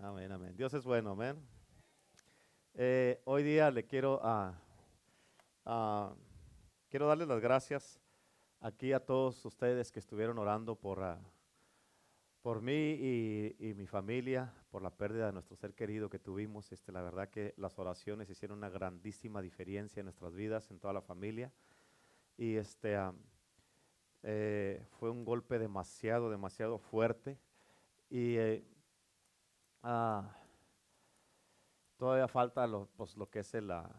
Amén, amén. Dios es bueno, amén. Eh, hoy día le quiero, ah, quiero darles las gracias aquí a todos ustedes que estuvieron orando por, ah, por mí y, mi familia, por la pérdida de nuestro ser querido que tuvimos. Este, la verdad que las oraciones hicieron una grandísima diferencia en nuestras vidas, en toda la familia. Y este, eh, fue un golpe demasiado, demasiado fuerte. Y eh, ah, todavía falta lo, pues, lo que es el, ah,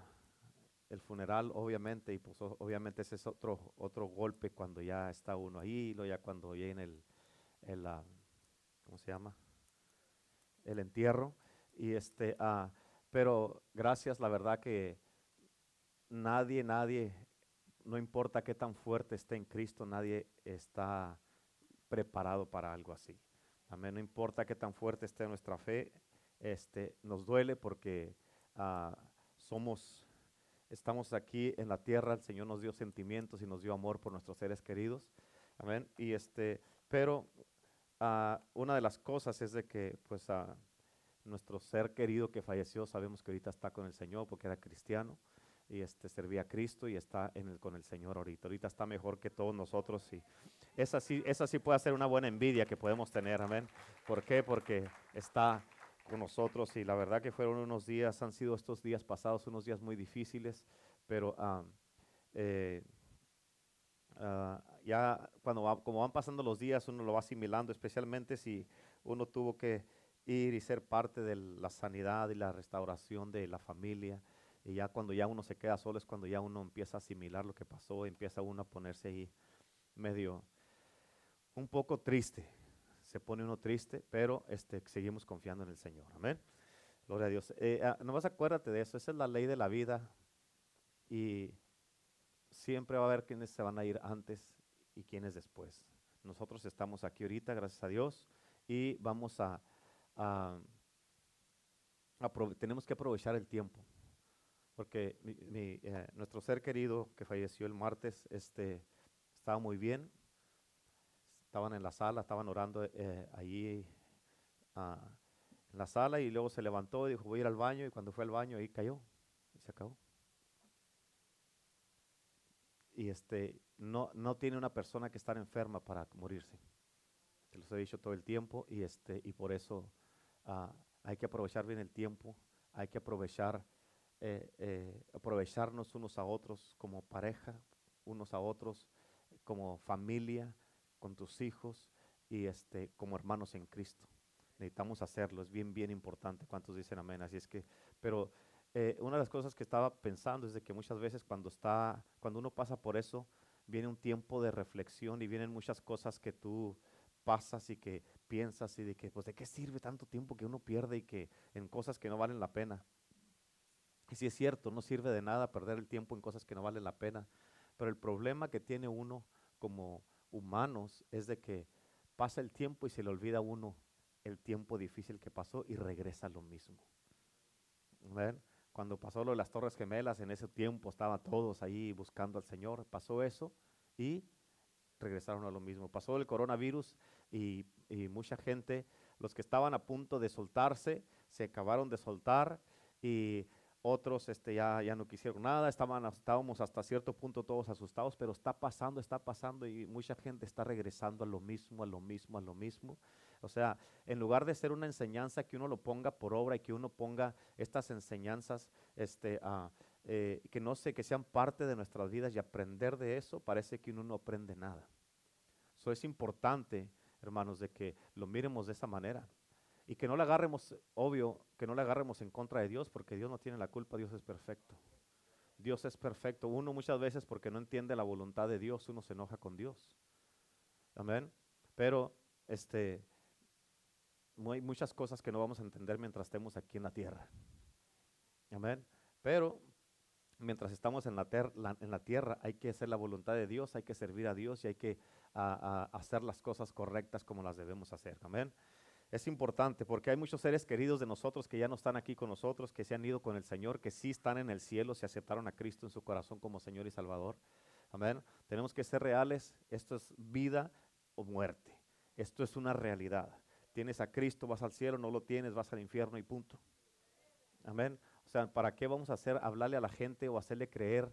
el funeral, obviamente, y pues obviamente ese es otro, otro golpe cuando ya está uno ahí, lo ya cuando viene el, el ah, ¿cómo se llama? El entierro. Y este, ah, pero gracias, la verdad que nadie, nadie, no importa qué tan fuerte esté en Cristo, nadie está preparado para algo así. Amén. No importa qué tan fuerte esté nuestra fe, este, nos duele porque ah, somos, estamos aquí en la tierra. El Señor nos dio sentimientos y nos dio amor por nuestros seres queridos. Amén. Y este, pero ah, una de las cosas es de que, pues, ah, nuestro ser querido que falleció, sabemos que ahorita está con el Señor porque era cristiano y este servía a Cristo y está en el, con el Señor ahorita. Ahorita está mejor que todos nosotros y esa sí, esa sí puede ser una buena envidia que podemos tener, amén. ¿Por qué? Porque está con nosotros y la verdad que fueron unos días, han sido estos días pasados unos días muy difíciles, pero ah, ya cuando va- como van pasando los días uno lo va asimilando, especialmente si uno tuvo que ir y ser parte de la sanidad y la restauración de la familia. Y ya cuando ya uno se queda solo es cuando ya uno empieza a asimilar lo que pasó, empieza uno a ponerse ahí medio un poco triste. Se pone uno triste, pero este, seguimos confiando en el Señor. Amén. Gloria a Dios. Eh, ah, nomás acuérdate de eso, esa es la ley de la vida y siempre va a haber quienes se van a ir antes y quienes después. Nosotros estamos aquí ahorita, gracias a Dios, y vamos a, a- tenemos que aprovechar el tiempo, porque mi- mi, eh, nuestro ser querido que falleció el martes, este, estaba muy bien, estaban en la sala, estaban orando eh, allí ah, en la sala y luego se levantó y dijo voy a ir al baño y cuando fue al baño ahí cayó y se acabó. Y este, no, no tiene una persona que estar enferma para morirse. Se los he dicho todo el tiempo y, este, y por eso ah, hay que aprovechar bien el tiempo, hay que aprovechar, eh, eh, aprovecharnos unos a otros como pareja, unos a otros como familia, con tus hijos y este, como hermanos en Cristo. Necesitamos hacerlo, es bien, bien importante. ¿Cuántos dicen amén? Así es que, pero eh, una de las cosas que estaba pensando es de que muchas veces cuando está, cuando uno pasa por eso, viene un tiempo de reflexión y vienen muchas cosas que tú pasas y que piensas y de que, pues, ¿de qué sirve tanto tiempo que uno pierde y que en cosas que no valen la pena? Y si es cierto, no sirve de nada perder el tiempo en cosas que no valen la pena. Pero el problema que tiene uno como humanos es de que pasa el tiempo y se le olvida a uno el tiempo difícil que pasó y regresa lo mismo. ¿Ven? Cuando pasó lo de las Torres Gemelas, en ese tiempo estaban todos ahí buscando al Señor. Pasó eso y regresaron a lo mismo. Pasó el coronavirus y, y mucha gente, los que estaban a punto de soltarse, se acabaron de soltar y otros este, ya, ya no quisieron nada, estaban, estábamos hasta cierto punto todos asustados, pero está pasando, está pasando y mucha gente está regresando a lo mismo, a lo mismo, a lo mismo. O sea, en lugar de ser una enseñanza que uno lo ponga por obra y que uno ponga estas enseñanzas, este, a, eh, que no sé, que sean parte de nuestras vidas y aprender de eso, parece que uno no aprende nada. Eso es importante, hermanos, de que lo miremos de esa manera. Y que no le agarremos, obvio, que no le agarremos en contra de Dios, porque Dios no tiene la culpa, Dios es perfecto. Dios es perfecto. Uno muchas veces porque no entiende la voluntad de Dios, uno se enoja con Dios. Amén. Pero este hay muchas cosas que no vamos a entender mientras estemos aquí en la tierra. Amén. Pero mientras estamos en la, la- en la tierra hay que hacer la voluntad de Dios, hay que servir a Dios y hay que hacer las cosas correctas como las debemos hacer. Amén. Es importante porque hay muchos seres queridos de nosotros que ya no están aquí con nosotros, que se han ido con el Señor, que sí están en el cielo, se aceptaron a Cristo en su corazón como Señor y Salvador. Amén. Tenemos que ser reales. Esto es vida o muerte. Esto es una realidad. Tienes a Cristo, vas al cielo, no lo tienes, vas al infierno y punto. Amén. O sea, ¿para qué vamos a hacer hablarle a la gente o hacerle creer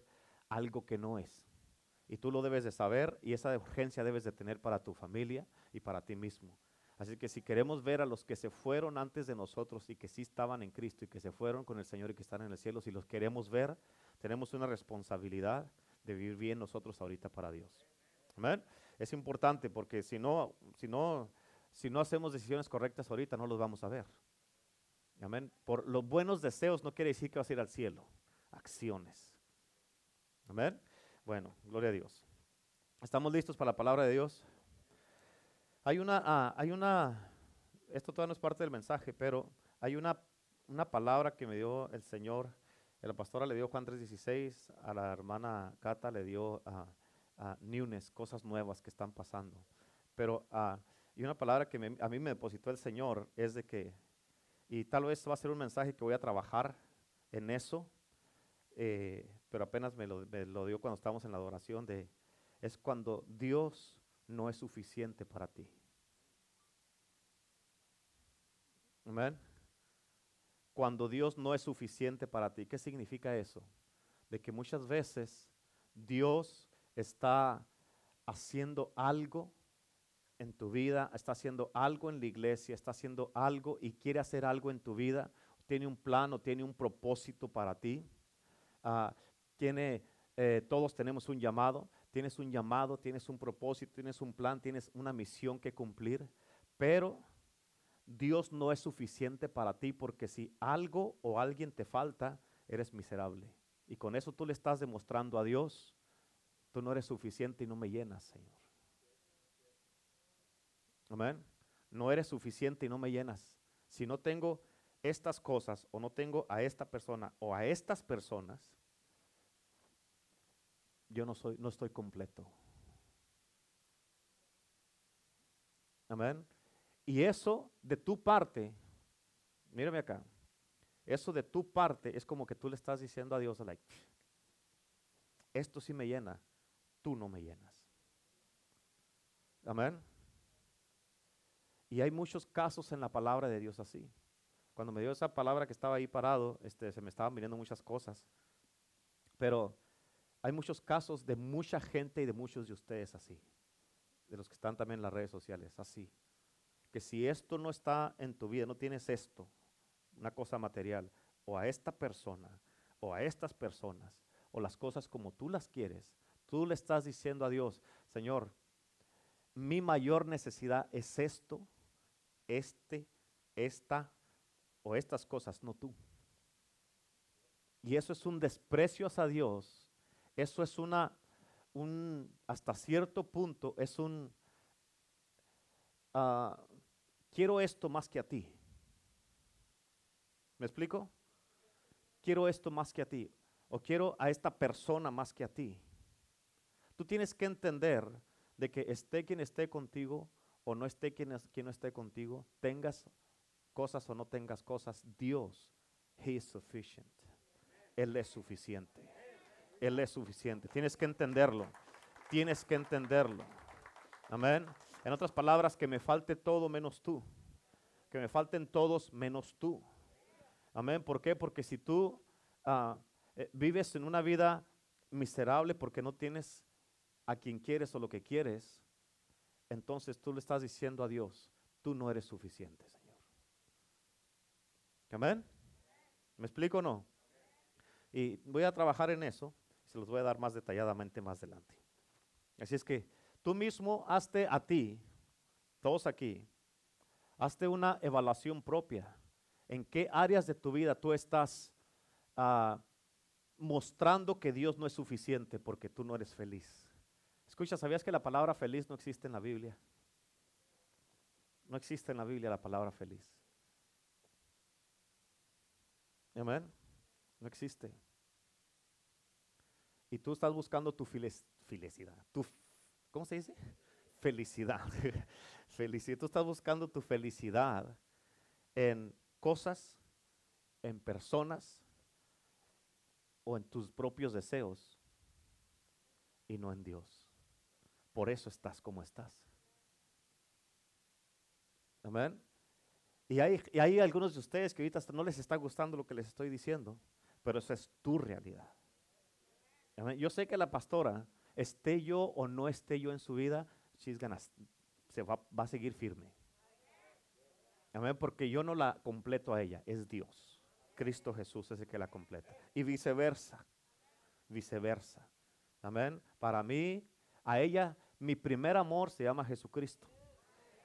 algo que no es? Y tú lo debes de saber y esa urgencia debes de tener para tu familia y para ti mismo. Así que si queremos ver a los que se fueron antes de nosotros y que sí estaban en Cristo y que se fueron con el Señor y que están en el cielo, si los queremos ver, tenemos una responsabilidad de vivir bien nosotros ahorita para Dios. Amén. Es importante porque si no, si no, si no hacemos decisiones correctas ahorita, no los vamos a ver. Amén. Por los buenos deseos no quiere decir que vas a ir al cielo. Acciones. Amén. Bueno, gloria a Dios. ¿Estamos listos para la palabra de Dios? Hay una, ah, hay una, esto todavía no es parte del mensaje, pero hay una, una palabra que me dio el Señor. La pastora le dio Juan 3.16, a la hermana Cata le dio a newness, cosas nuevas que están pasando. Pero, uh, y una palabra que a mí me depositó el Señor es de que, y tal vez va a ser un mensaje que voy a trabajar en eso, eh, pero apenas me lo, me lo dio cuando estábamos en la adoración, de, es cuando Dios no es suficiente para ti. Amén. Cuando Dios no es suficiente para ti. ¿Qué significa eso? De que muchas veces Dios está haciendo algo en tu vida, está haciendo algo en la iglesia, está haciendo algo y quiere hacer algo en tu vida, tiene un plan o tiene un propósito para ti. Ah, tiene, eh, todos tenemos un llamado, tienes un llamado, tienes un propósito, tienes un plan, tienes una misión que cumplir, pero Dios no es suficiente para ti porque si algo o alguien te falta, eres miserable. Y con eso tú le estás demostrando a Dios Tú no eres suficiente y no me llenas, Señor. Amén. No eres suficiente y no me llenas. Si no tengo estas cosas o no tengo a esta persona o a estas personas, yo no soy no estoy completo. Amén. Y eso de tu parte, mírame acá. Eso de tu parte es como que tú le estás diciendo a Dios, like, esto sí me llena, tú no me llenas. Amén. Y hay muchos casos en la palabra de Dios así. Cuando me dio esa palabra que estaba ahí parado, este, se me estaban viniendo muchas cosas. Pero hay muchos casos de mucha gente y de muchos de ustedes así. De los que están también en las redes sociales, así. Que si esto no está en tu vida, no tienes esto, una cosa material, o a esta persona, o a estas personas, o las cosas como tú las quieres, Tú le estás diciendo a Dios, Señor, mi mayor necesidad es esto, este, esta o estas cosas, no tú. Y eso es un desprecio hacia Dios. Eso es una, un, hasta cierto punto, es un, ah, quiero esto más que a ti. ¿Me explico? Quiero esto más que a ti. O quiero a esta persona más que a ti. Tú tienes que entender de que esté quien esté contigo o no esté quien, no esté contigo, tengas cosas o no tengas cosas, Dios, He is sufficient. Él es suficiente. Él es suficiente. Tienes que entenderlo. Tienes que entenderlo. Amén. En otras palabras, que me falte todo menos tú. Que me falten todos menos tú. Amén. ¿Por qué? Porque si tú ah, eh, vives en una vida miserable porque no tienes a quien quieres o lo que quieres, entonces tú le estás diciendo a Dios, tú no eres suficiente, Señor. Amén. ¿Me explico o no? Y voy a trabajar en eso, se los voy a dar más detalladamente más adelante. Así es que tú mismo hazte a ti, todos aquí, hazte una evaluación propia. ¿En qué áreas de tu vida tú estás ah, mostrando que Dios no es suficiente porque tú no eres feliz? Escucha, ¿sabías que la palabra feliz no existe en la Biblia? No existe en la Biblia la palabra feliz. Amén. No existe. Y tú estás buscando tu felicidad. Tu, ¿Cómo se dice? Felicidad. felicidad. Tú estás buscando tu felicidad en cosas, en personas o en tus propios deseos y no en Dios. Por eso estás como estás. Amén. Y hay, y hay algunos de ustedes que ahorita no les está gustando lo que les estoy diciendo, pero esa es tu realidad. Yo sé que la pastora, esté yo o no esté yo en su vida, she's gonna- se va, a seguir firme. Amén, porque yo no la completo a ella, es Dios. Cristo Jesús es el que la completa. Y viceversa, viceversa. Amén. Para mí, a ella, mi primer amor se llama Jesucristo.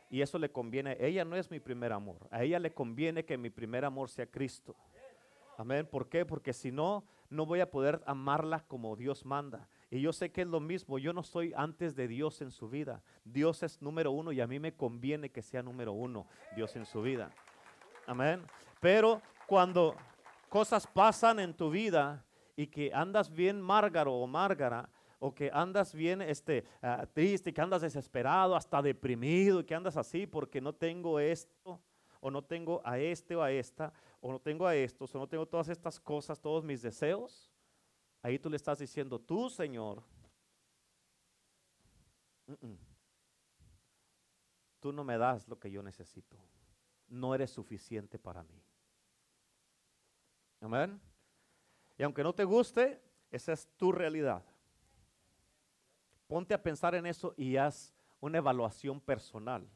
Y eso le conviene. Ella no es mi primer amor. A ella le conviene que mi primer amor sea Cristo. Amén. ¿Por qué? Porque si no, no voy a poder amarla como Dios manda. Y yo sé que es lo mismo. Yo no soy antes de Dios en su vida. Dios es número uno y a mí me conviene que sea número uno Dios en su vida. Amén. Pero cuando cosas pasan en tu vida y que andas bien márgaro o márgara, o que andas bien este, ah, triste, que andas desesperado, hasta deprimido, que andas así porque no tengo esto, o no tengo a este o a esta, o no tengo a estos, o no tengo todas estas cosas, todos mis deseos, ahí tú le estás diciendo, tú Señor, tú no me das lo que yo necesito, no eres suficiente para mí. Amén. Y aunque no te guste, esa es tu realidad. Ponte a pensar en eso y haz una evaluación personal.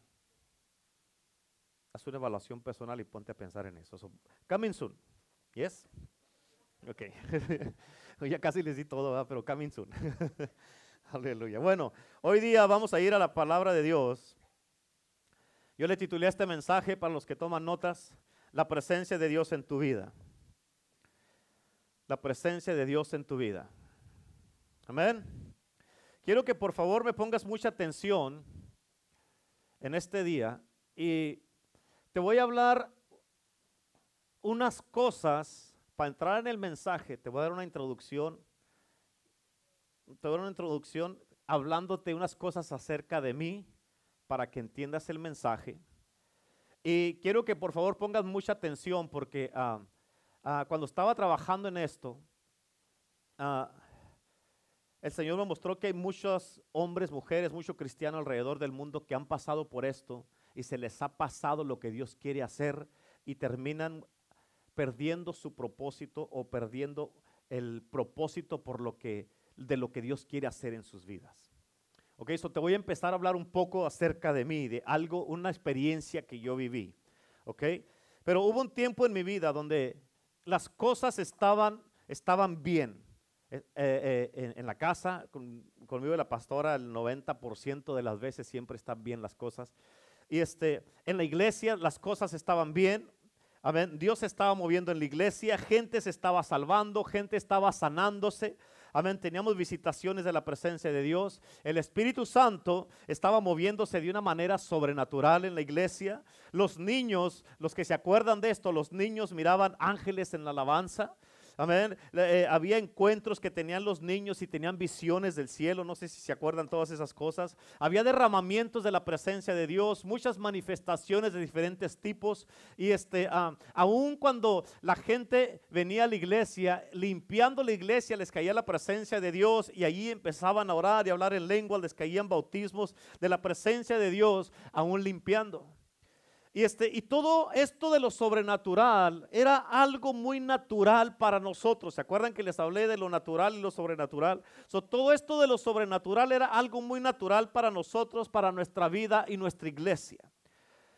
Haz una evaluación personal y ponte a pensar en eso. So, coming soon. Yes? Ok. ya casi les di todo, ¿verdad? pero coming soon. Aleluya. Bueno, hoy día vamos a ir a la palabra de Dios. Yo le titulé este mensaje para los que toman notas, la presencia de Dios en tu vida. La presencia de Dios en tu vida. Amén. Quiero que por favor me pongas mucha atención en este día y te voy a hablar unas cosas para entrar en el mensaje. Te voy a dar una introducción. Te voy a dar una introducción hablándote unas cosas acerca de mí para que entiendas el mensaje. Y quiero que por favor pongas mucha atención porque ah, ah, cuando estaba trabajando en esto, ah, el Señor me mostró que hay muchos hombres, mujeres, muchos cristianos alrededor del mundo que han pasado por esto y se les ha pasado lo que Dios quiere hacer y terminan perdiendo su propósito o perdiendo el propósito por lo que de lo que Dios quiere hacer en sus vidas. Ok, so te voy a empezar a hablar un poco acerca de mí, de algo, una experiencia que yo viví. Ok, pero hubo un tiempo en mi vida donde las cosas estaban, estaban bien. Eh, eh, eh, en, la casa, con, conmigo la pastora, el 90% de las veces siempre están bien las cosas. Y este, en la iglesia las cosas estaban bien. Amén. Dios estaba moviendo en la iglesia, gente se estaba salvando, gente estaba sanándose. Amén. Teníamos visitaciones de la presencia de Dios. El Espíritu Santo estaba moviéndose de una manera sobrenatural en la iglesia. Los niños, los que se acuerdan de esto, los niños miraban ángeles en la alabanza. Amén. Eh, había encuentros que tenían los niños y tenían visiones del cielo. No sé si se acuerdan todas esas cosas. Había derramamientos de la presencia de Dios, muchas manifestaciones de diferentes tipos. Y este, uh, aun cuando la gente venía a la iglesia, limpiando la iglesia, les caía la presencia de Dios y allí empezaban a orar y hablar en lengua, les caían bautismos de la presencia de Dios, aún limpiando. Y, este, y todo esto de lo sobrenatural era algo muy natural para nosotros. ¿Se acuerdan que les hablé de lo natural y lo sobrenatural? So, todo esto de lo sobrenatural era algo muy natural para nosotros, para nuestra vida y nuestra iglesia.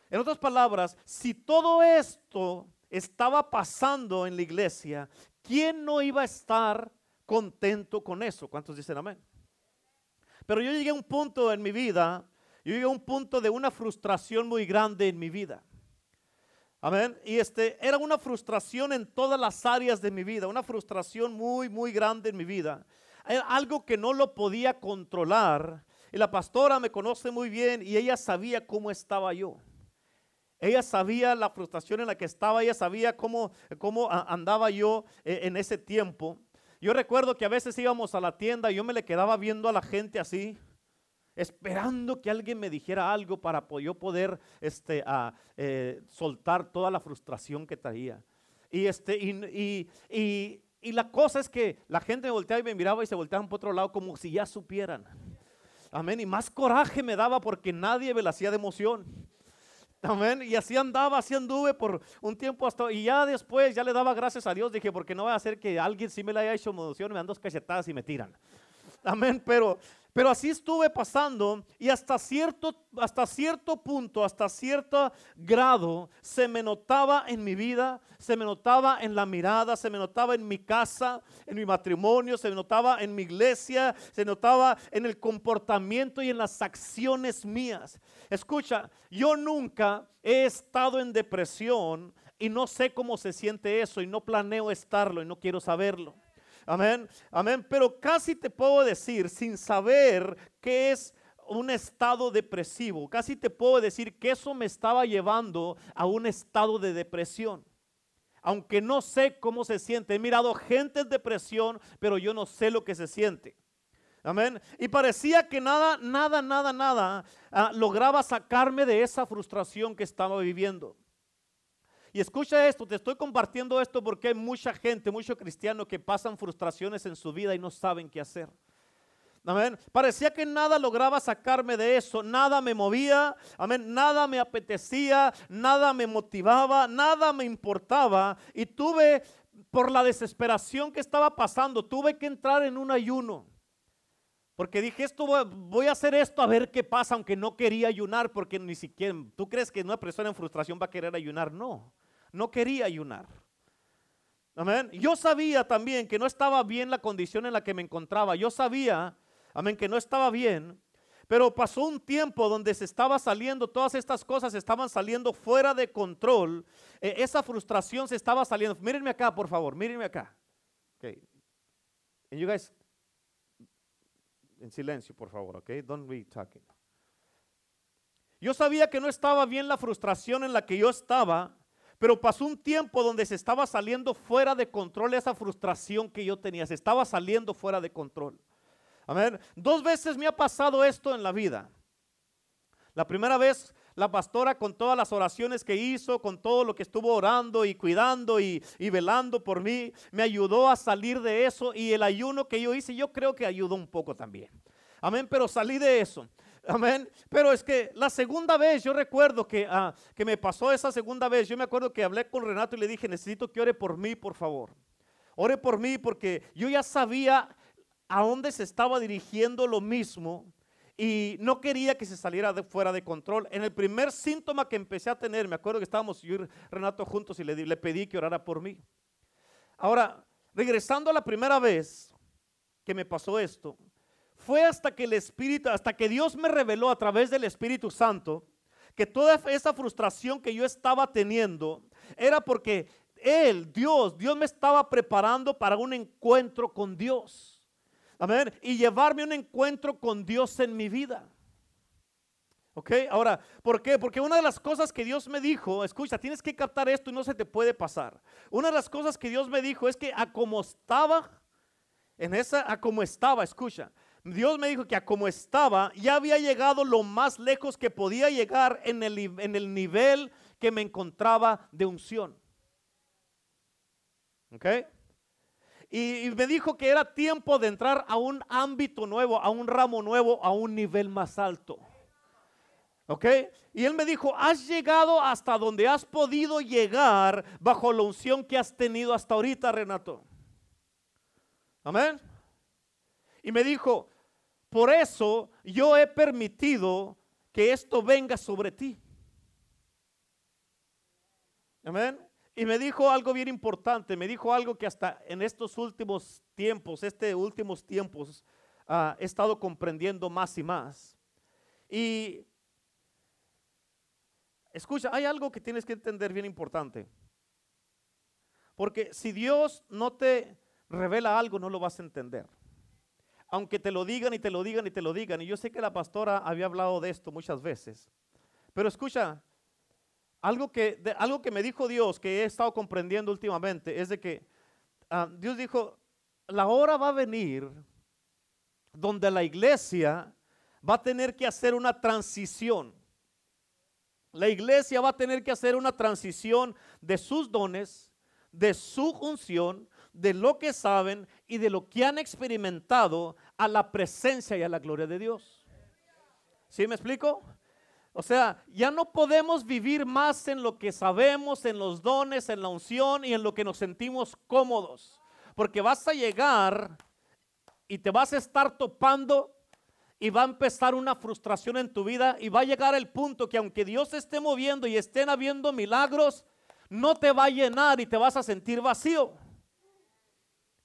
En otras palabras, si todo esto estaba pasando en la iglesia, ¿quién no iba a estar contento con eso? ¿Cuántos dicen amén? Pero yo llegué a un punto en mi vida yo llegué a un punto de una frustración muy grande en mi vida. Amén. Y este era una frustración en todas las áreas de mi vida, una frustración muy, muy grande en mi vida. Algo que no lo podía controlar. Y la pastora me conoce muy bien y ella sabía cómo estaba yo. Ella sabía la frustración en la que estaba, ella sabía cómo, cómo andaba yo eh, en ese tiempo. Yo recuerdo que a veces íbamos a la tienda y yo me le quedaba viendo a la gente así esperando que alguien me dijera algo para yo poder este, eh, soltar toda la frustración que traía. Y, este, y, y, y, la cosa es que la gente me volteaba y me miraba y se volteaban por otro lado como si ya supieran. Amén. Y más coraje me daba porque nadie me la hacía de emoción. Amén. Y así andaba, así anduve por un tiempo hasta. Y ya después, ya le daba gracias a Dios. Dije, porque no va a hacer que alguien sí me le haya hecho moción, me dan dos cachetadas y me tiran. Amén. Pero pero así estuve pasando y hasta cierto, hasta cierto punto, hasta cierto grado, se me notaba en mi vida, se me notaba en la mirada, se me notaba en mi casa, en mi matrimonio, se me notaba en mi iglesia, se notaba en el comportamiento y en las acciones mías. Escucha, yo nunca he estado en depresión y no sé cómo se siente eso y no planeo estarlo y no quiero saberlo. Amén, amén. Pero casi te puedo decir, sin saber qué es un estado depresivo, casi te puedo decir que eso me estaba llevando a un estado de depresión. Aunque no sé cómo se siente. He mirado gente en depresión, pero yo no sé lo que se siente. Amén. Y parecía que nada, nada, nada, nada ah, lograba sacarme de esa frustración que estaba viviendo. Y escucha esto, te estoy compartiendo esto porque hay mucha gente, muchos cristianos que pasan frustraciones en su vida y no saben qué hacer. Amén. Parecía que nada lograba sacarme de eso, nada me movía, amén, nada me apetecía, nada me motivaba, nada me importaba y tuve por la desesperación que estaba pasando, tuve que entrar en un ayuno. Porque dije, esto voy a hacer esto a ver qué pasa, aunque no quería ayunar, porque ni siquiera, ¿tú crees que una persona en frustración va a querer ayunar? No, no quería ayunar. Amén. Yo sabía también que no estaba bien la condición en la que me encontraba. Yo sabía, amén, que no estaba bien. Pero pasó un tiempo donde se estaba saliendo, todas estas cosas estaban saliendo fuera de control. E, esa frustración se estaba saliendo. Mírenme acá, por favor, mírenme acá. Okay. And you guys, en silencio, por favor, ok? Don't be talking. Yo sabía que no estaba bien la frustración en la que yo estaba, pero pasó un tiempo donde se estaba saliendo fuera de control esa frustración que yo tenía, se estaba saliendo fuera de control. Amén. Dos veces me ha pasado esto en la vida. La primera vez la pastora con todas las oraciones que hizo, con todo lo que estuvo orando y cuidando y, y, velando por mí, me ayudó a salir de eso y el ayuno que yo hice, yo creo que ayudó un poco también. Amén, pero salí de eso. Amén. Pero es que la segunda vez, yo recuerdo que, ah, que me pasó esa segunda vez, yo me acuerdo que hablé con Renato y le dije, necesito que ore por mí, por favor. Ore por mí porque yo ya sabía a dónde se estaba dirigiendo lo mismo y no quería que se saliera fuera de control. En el primer síntoma que empecé a tener, me acuerdo que estábamos yo y Renato juntos y le, le pedí que orara por mí. Ahora, regresando a la primera vez que me pasó esto, fue hasta que el Espíritu, hasta que Dios me reveló a través del Espíritu Santo que toda esa frustración que yo estaba teniendo era porque Él, Dios, Dios me estaba preparando para un encuentro con Dios. Amén. Y llevarme un encuentro con Dios en mi vida. ¿Ok? Ahora, ¿por qué? Porque una de las cosas que Dios me dijo, escucha, tienes que captar esto y no se te puede pasar. Una de las cosas que Dios me dijo es que a como estaba, en esa, a como estaba, escucha, Dios me dijo que a como estaba, ya había llegado lo más lejos que podía llegar en el, en el nivel que me encontraba de unción. ¿Ok? Y, me dijo que era tiempo de entrar a un ámbito nuevo, a un ramo nuevo, a un nivel más alto. ¿Ok? Y él me dijo, has llegado hasta donde has podido llegar bajo la unción que has tenido hasta ahorita, Renato. Amén. Y me dijo, por eso yo he permitido que esto venga sobre ti. Amén. Y me dijo algo bien importante, me dijo algo que hasta en estos últimos tiempos, este últimos tiempos, ah, he estado comprendiendo más y más. Y escucha, hay algo que tienes que entender bien importante. Porque si Dios no te revela algo, no lo vas a entender. Aunque te lo digan y te lo digan y te lo digan. Y yo sé que la pastora había hablado de esto muchas veces. Pero escucha, algo que, algo que me dijo Dios, que he estado comprendiendo últimamente, es de que ah, Dios dijo, la hora va a venir donde la iglesia va a tener que hacer una transición. La iglesia va a tener que hacer una transición de sus dones, de su función, de lo que saben y de lo que han experimentado a la presencia y a la gloria de Dios. ¿Sí me explico? O sea, ya no podemos vivir más en lo que sabemos, en los dones, en la unción y en lo que nos sentimos cómodos. Porque vas a llegar y te vas a estar topando y va a empezar una frustración en tu vida y va a llegar el punto que aunque Dios esté moviendo y estén habiendo milagros, no te va a llenar y te vas a sentir vacío.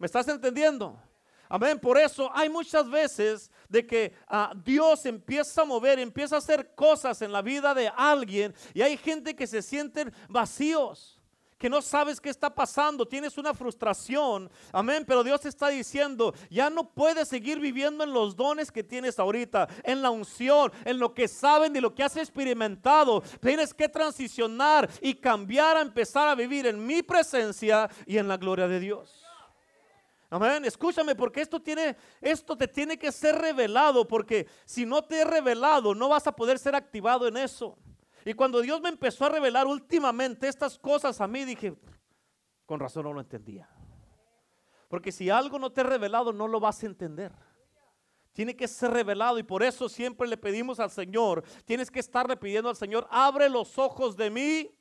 ¿Me estás entendiendo? Amén. Por eso hay muchas veces de que ah, Dios empieza a mover, empieza a hacer cosas en la vida de alguien y hay gente que se sienten vacíos que no sabes qué está pasando, tienes una frustración, amén, pero Dios está diciendo, ya no puedes seguir viviendo en los dones que tienes ahorita, en la unción, en lo que saben y lo que has experimentado, tienes que transicionar y cambiar a empezar a vivir en mi presencia y en la gloria de Dios. Amén. Escúchame, porque esto tiene, esto te tiene que ser revelado, porque si no te he revelado, no vas a poder ser activado en eso. Y cuando Dios me empezó a revelar últimamente estas cosas a mí, dije, con razón no lo entendía. Porque si algo no te he revelado, no lo vas a entender. Tiene que ser revelado y por eso siempre le pedimos al Señor, tienes que estarle pidiendo al Señor, abre los ojos de mí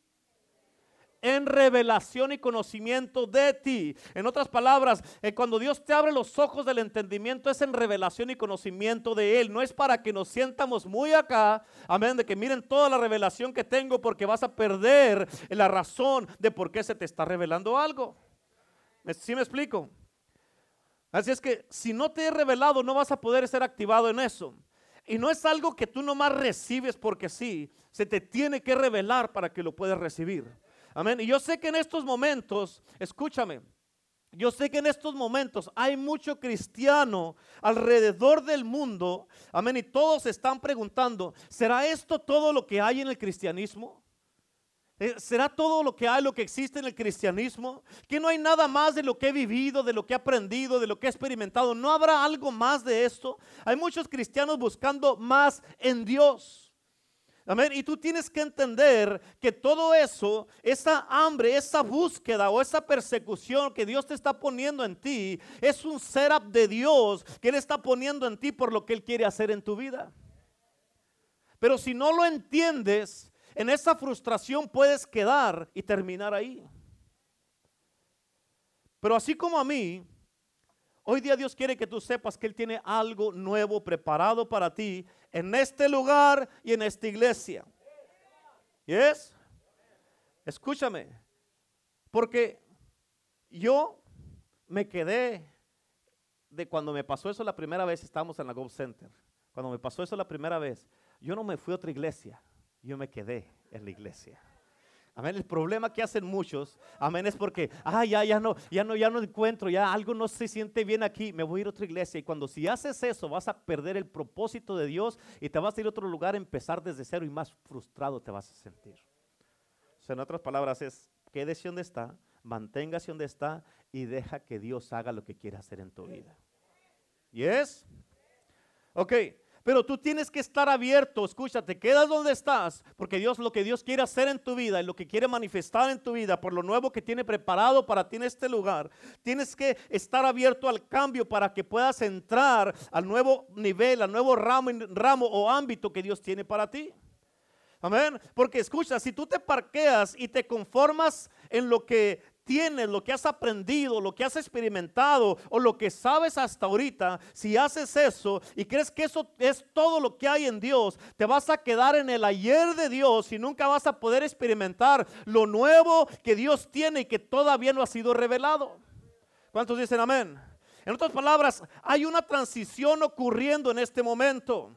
en revelación y conocimiento de ti. En otras palabras, eh, cuando Dios te abre los ojos del entendimiento es en revelación y conocimiento de Él. No es para que nos sientamos muy acá, amén, de que miren toda la revelación que tengo porque vas a perder la razón de por qué se te está revelando algo. ¿Sí me explico? Así es que si no te he revelado no vas a poder ser activado en eso. Y no es algo que tú nomás recibes porque sí, se te tiene que revelar para que lo puedas recibir. Amén. Y yo sé que en estos momentos, escúchame, yo sé que en estos momentos hay mucho cristiano alrededor del mundo, amén, y todos están preguntando, ¿será esto todo lo que hay en el cristianismo? Eh, ¿Será todo lo que hay, lo que existe en el cristianismo? Que no hay nada más de lo que he vivido, de lo que he aprendido, de lo que he experimentado. ¿No habrá algo más de esto? Hay muchos cristianos buscando más en Dios. Y tú tienes que entender que todo eso, esa hambre, esa búsqueda o esa persecución que Dios te está poniendo en ti, es un setup de Dios que Él está poniendo en ti por lo que Él quiere hacer en tu vida. Pero si no lo entiendes, en esa frustración puedes quedar y terminar ahí. Pero así como a mí, Hoy día Dios quiere que tú sepas que Él tiene algo nuevo preparado para ti en este lugar y en esta iglesia. ¿Yes? Escúchame, porque yo me quedé de cuando me pasó eso la primera vez, estábamos en la Go Center. Cuando me pasó eso la primera vez, yo no me fui a otra iglesia, yo me quedé en la iglesia. Amén. El problema que hacen muchos, amén, es porque, ah, ya, ya no, ya no, ya no encuentro, ya algo no se siente bien aquí, me voy a ir a otra iglesia. Y cuando si haces eso, vas a perder el propósito de Dios y te vas a ir a otro lugar, a empezar desde cero y más frustrado te vas a sentir. O sea, en otras palabras, es quédese donde está, manténgase donde está y deja que Dios haga lo que quiere hacer en tu vida. ¿Y es? Ok, pero tú tienes que estar abierto, escúchate, quedas donde estás, porque Dios lo que Dios quiere hacer en tu vida y lo que quiere manifestar en tu vida, por lo nuevo que tiene preparado para ti en este lugar, tienes que estar abierto al cambio para que puedas entrar al nuevo nivel, al nuevo ramo, ramo o ámbito que Dios tiene para ti. Amén. Porque escucha, si tú te parqueas y te conformas en lo que tienes, lo que has aprendido, lo que has experimentado o lo que sabes hasta ahorita, si haces eso y crees que eso es todo lo que hay en Dios, te vas a quedar en el ayer de Dios y nunca vas a poder experimentar lo nuevo que Dios tiene y que todavía no ha sido revelado. ¿Cuántos dicen amén? En otras palabras, hay una transición ocurriendo en este momento.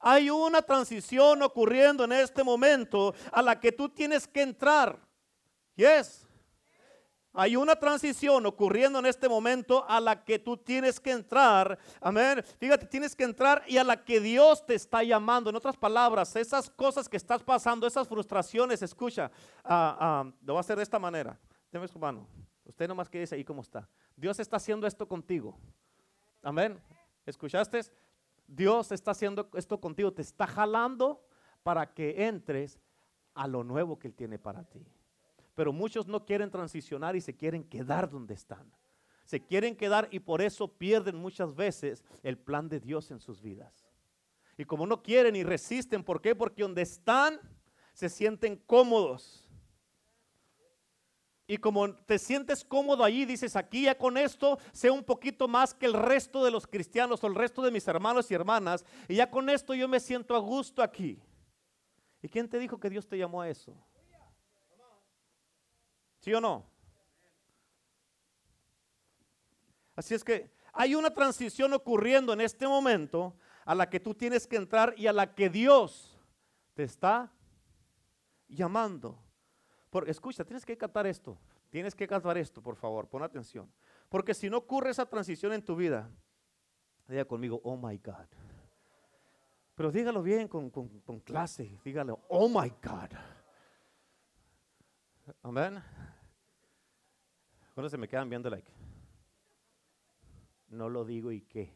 Hay una transición ocurriendo en este momento a la que tú tienes que entrar. Yes. Hay una transición ocurriendo en este momento a la que tú tienes que entrar. Amén. Fíjate, tienes que entrar y a la que Dios te está llamando. En otras palabras, esas cosas que estás pasando, esas frustraciones, escucha, ah, ah, lo voy a hacer de esta manera. Deme su mano. Usted nomás que dice ahí cómo está. Dios está haciendo esto contigo. Amén. ¿Escuchaste? Dios está haciendo esto contigo. Te está jalando para que entres a lo nuevo que Él tiene para ti. Pero muchos no quieren transicionar y se quieren quedar donde están. Se quieren quedar y por eso pierden muchas veces el plan de Dios en sus vidas. Y como no quieren y resisten, ¿por qué? Porque donde están se sienten cómodos. Y como te sientes cómodo allí, dices, aquí ya con esto sé un poquito más que el resto de los cristianos o el resto de mis hermanos y hermanas. Y ya con esto yo me siento a gusto aquí. ¿Y quién te dijo que Dios te llamó a eso? ¿Sí o no? Así es que hay una transición ocurriendo en este momento a la que tú tienes que entrar y a la que Dios te está llamando. Porque escucha, tienes que captar esto. Tienes que captar esto, por favor, pon atención. Porque si no ocurre esa transición en tu vida, diga conmigo, oh my God. Pero dígalo bien con, clase, dígalo, oh my God. Amén. Se me quedan viendo like, no lo digo y qué.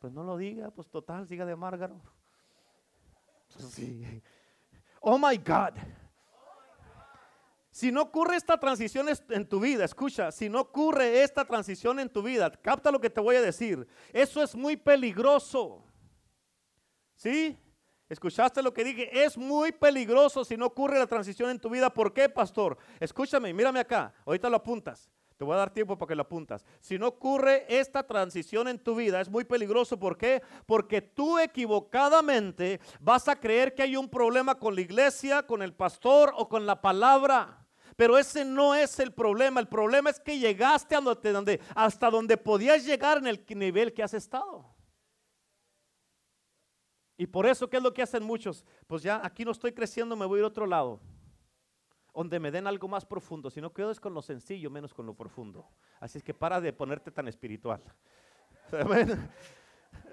Pues no lo diga, pues total, siga de Márgaro. Sí. Oh my God. Si no ocurre esta transición en tu vida, escucha, si no ocurre esta transición en tu vida, capta lo que te voy a decir. Eso es muy peligroso. ¿Sí? ¿Escuchaste lo que dije? Es muy peligroso si no ocurre la transición en tu vida. ¿Por qué, pastor? Escúchame, mírame acá. Ahorita lo apuntas. Te voy a dar tiempo para que lo apuntas. Si no ocurre esta transición en tu vida, es muy peligroso. ¿Por qué? Porque tú equivocadamente vas a creer que hay un problema con la iglesia, con el pastor o con la palabra. Pero ese no es el problema. El problema es que llegaste donde, hasta donde podías llegar en el nivel que has estado. Y por eso, ¿qué es lo que hacen muchos? Pues ya aquí no estoy creciendo, me voy a ir a otro lado. Donde me den algo más profundo. Si no quedo con lo sencillo, menos con lo profundo. Así es que para de ponerte tan espiritual. Amén.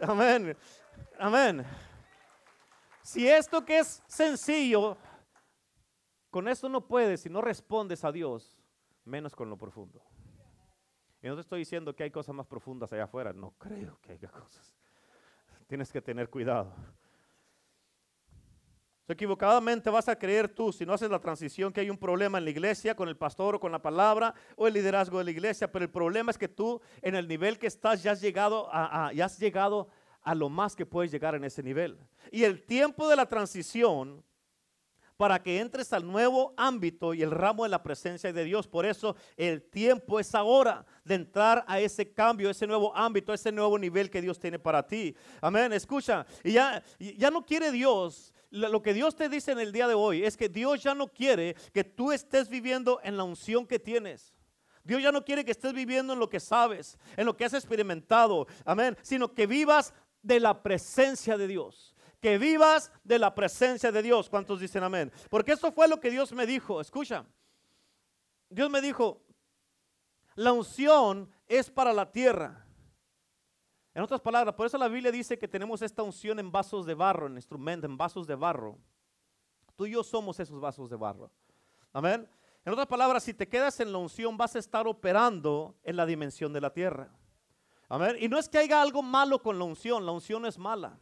Amén. Amén. Si esto que es sencillo con esto no puedes, si no respondes a Dios, menos con lo profundo. Y no te estoy diciendo que hay cosas más profundas allá afuera, no creo que haya cosas. Tienes que tener cuidado. Equivocadamente vas a creer tú, si no haces la transición, que hay un problema en la iglesia, con el pastor o con la palabra o el liderazgo de la iglesia, pero el problema es que tú en el nivel que estás ya has llegado a, ya has llegado a lo más que puedes llegar en ese nivel. Y el tiempo de la transición para que entres al nuevo ámbito y el ramo de la presencia de Dios. Por eso el tiempo es ahora de entrar a ese cambio, ese nuevo ámbito, ese nuevo nivel que Dios tiene para ti. Amén, escucha, y ya, ya no quiere Dios lo que Dios te dice en el día de hoy es que Dios ya no quiere que tú estés viviendo en la unción que tienes. Dios ya no quiere que estés viviendo en lo que sabes, en lo que has experimentado, amén, sino que vivas de la presencia de Dios que vivas de la presencia de Dios. ¿Cuántos dicen amén? Porque eso fue lo que Dios me dijo. Escucha, Dios me dijo, la unción es para la tierra. En otras palabras, por eso la Biblia dice que tenemos esta unción en vasos de barro, en instrumento, en vasos de barro. Tú y yo somos esos vasos de barro. Amén. En otras palabras, si te quedas en la unción, vas a estar operando en la dimensión de la tierra. Amén. Y no es que haya algo malo con la unción, la unción es mala.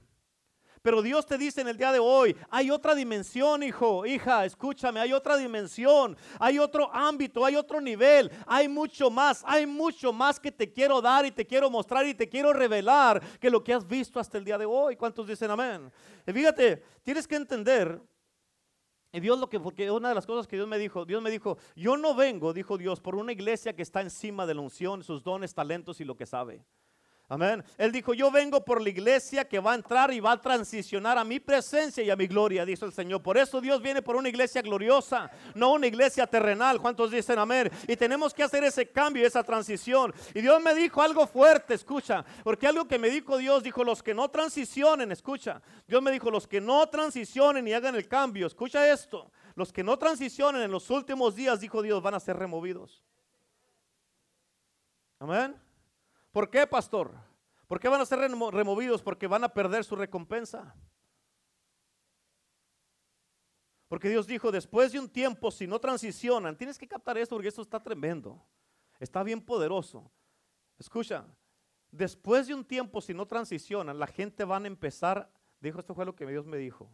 Pero Dios te dice en el día de hoy, hay otra dimensión, hijo, hija, escúchame, hay otra dimensión, hay otro ámbito, hay otro nivel, hay mucho más, hay mucho más que te quiero dar y te quiero mostrar y te quiero revelar que lo que has visto hasta el día de hoy. ¿Cuántos dicen amén? Y fíjate, tienes que entender y Dios lo que, porque una de las cosas que Dios me dijo, Dios me dijo, yo no vengo, dijo Dios, por una iglesia que está encima de la unción, sus dones, talentos y lo que sabe. Amén. Él dijo, yo vengo por la iglesia que va a entrar y va a transicionar a mi presencia y a mi gloria, dice el Señor. Por eso Dios viene por una iglesia gloriosa, no una iglesia terrenal. ¿Cuántos dicen amén? Y tenemos que hacer ese cambio, esa transición. Y Dios me dijo algo fuerte, escucha, porque algo que me dijo Dios, dijo, los que no transicionen, escucha. Dios me dijo, los que no transicionen y hagan el cambio, escucha esto. Los que no transicionen en los últimos días, dijo Dios, van a ser removidos. Amén. ¿Por qué, pastor? ¿Por qué van a ser removidos? Porque van a perder su recompensa. Porque Dios dijo, después de un tiempo, si no transicionan, tienes que captar esto porque esto está tremendo. Está bien poderoso. Escucha, después de un tiempo, si no transicionan, la gente van a empezar, dijo, esto fue lo que Dios me dijo.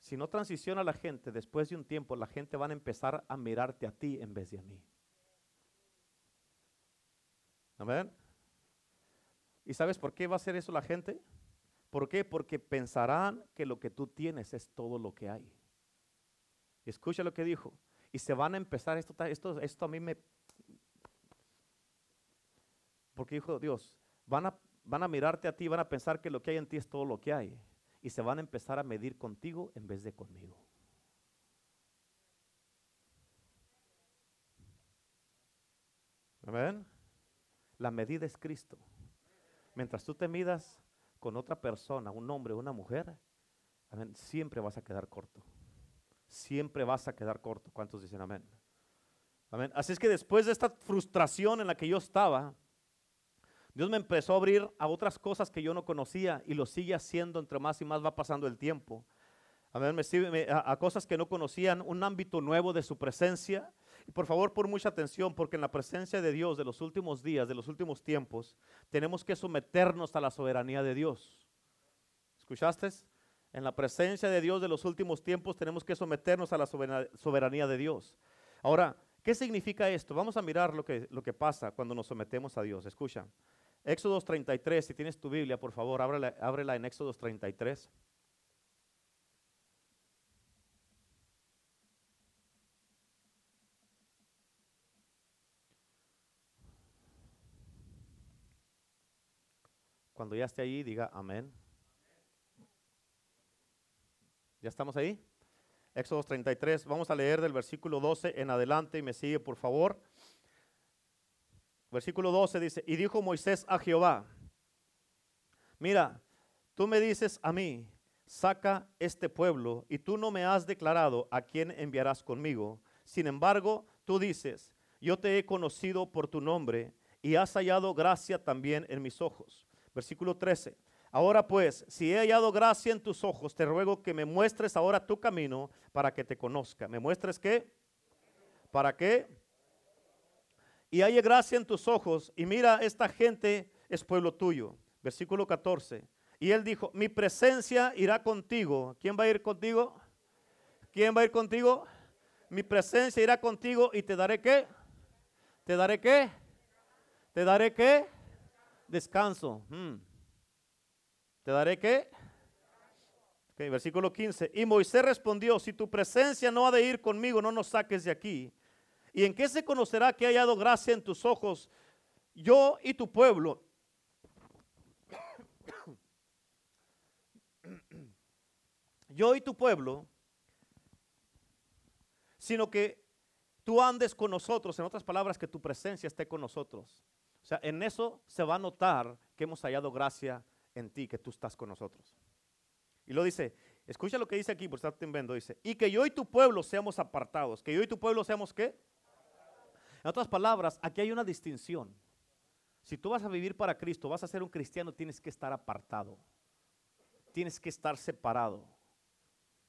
Si no transiciona la gente, después de un tiempo, la gente van a empezar a mirarte a ti en vez de a mí. Amén. ¿Y sabes por qué va a hacer eso la gente? ¿Por qué? Porque pensarán que lo que tú tienes es todo lo que hay. Escucha lo que dijo. Y se van a empezar, esto, esto, esto a mí me... Porque dijo Dios, van a, van a mirarte a ti, van a pensar que lo que hay en ti es todo lo que hay. Y se van a empezar a medir contigo en vez de conmigo. Amén. La medida es Cristo. Mientras tú te midas con otra persona, un hombre o una mujer, siempre vas a quedar corto. Siempre vas a quedar corto. ¿Cuántos dicen amén? Amén. Así es que después de esta frustración en la que yo estaba, Dios me empezó a abrir a otras cosas que yo no conocía y lo sigue haciendo entre más y más va pasando el tiempo. Me, a, cosas que no conocían, un ámbito nuevo de su presencia por favor, por mucha atención, porque en la presencia de Dios de los últimos días, de los últimos tiempos, tenemos que someternos a la soberanía de Dios. ¿Escuchaste? En la presencia de Dios de los últimos tiempos tenemos que someternos a la soberanía de Dios. Ahora, ¿qué significa esto? Vamos a mirar lo que, lo que pasa cuando nos sometemos a Dios. Escucha. Éxodos 33, si tienes tu Biblia, por favor, ábrela, ábrela en Éxodos 33. Cuando ya esté ahí, diga amén. ¿Ya estamos ahí? Éxodo 33. Vamos a leer del versículo 12 en adelante y me sigue, por favor. Versículo 12 dice, y dijo Moisés a Jehová, mira, tú me dices a mí, saca este pueblo, y tú no me has declarado a quién enviarás conmigo. Sin embargo, tú dices, yo te he conocido por tu nombre, y has hallado gracia también en mis ojos. Versículo 13. Ahora pues, si he hallado gracia en tus ojos, te ruego que me muestres ahora tu camino para que te conozca. ¿Me muestres qué? ¿Para qué? Y haya gracia en tus ojos. Y mira, esta gente es pueblo tuyo. Versículo 14. Y él dijo, mi presencia irá contigo. ¿Quién va a ir contigo? ¿Quién va a ir contigo? Mi presencia irá contigo y te daré qué? ¿Te daré qué? ¿Te daré qué? Descanso. Hmm. ¿Te daré qué? versículo 15. Y Moisés respondió, si tu presencia no ha de ir conmigo, no nos saques de aquí. ¿Y en qué se conocerá que ha hallado gracia en tus ojos, yo y tu pueblo? yo y tu pueblo, sino que tú andes con nosotros, en otras palabras, que tu presencia esté con nosotros. O sea, en eso se va a notar que hemos hallado gracia en ti, que tú estás con nosotros. Y lo dice, escucha lo que dice aquí, por estar vendo, dice, y que yo y tu pueblo seamos apartados, que yo y tu pueblo seamos qué? En otras palabras, aquí hay una distinción. Si tú vas a vivir para Cristo, vas a ser un cristiano, tienes que estar apartado. Tienes que estar separado.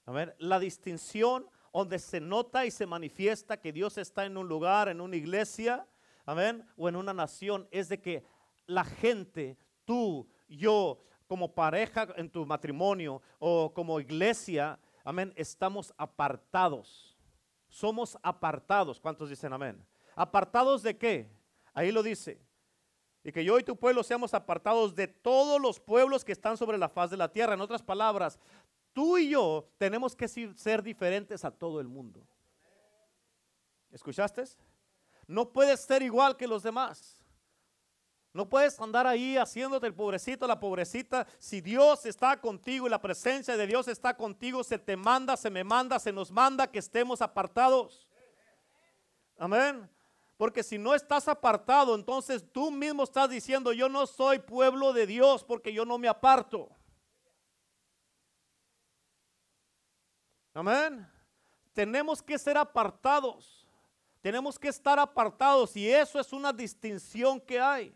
A ver, la distinción donde se nota y se manifiesta que Dios está en un lugar, en una iglesia, amén, o en una nación, es de que la gente, tú, yo, como pareja en tu matrimonio o como iglesia, amén, estamos apartados. Somos apartados. ¿Cuántos dicen amén? ¿Apartados de qué? Ahí lo dice. Y que yo y tu pueblo seamos apartados de todos los pueblos que están sobre la faz de la tierra. En otras palabras, tú y yo tenemos que ser diferentes a todo el mundo. ¿Escuchaste? No puedes ser igual que los demás. No puedes andar ahí haciéndote el pobrecito, la pobrecita. Si Dios está contigo y la presencia de Dios está contigo, se te manda, se me manda, se nos manda que estemos apartados. Amén. Porque si no estás apartado, entonces tú mismo estás diciendo, yo no soy pueblo de Dios porque yo no me aparto. Amén. Tenemos que ser apartados. Tenemos que estar apartados y eso es una distinción que hay.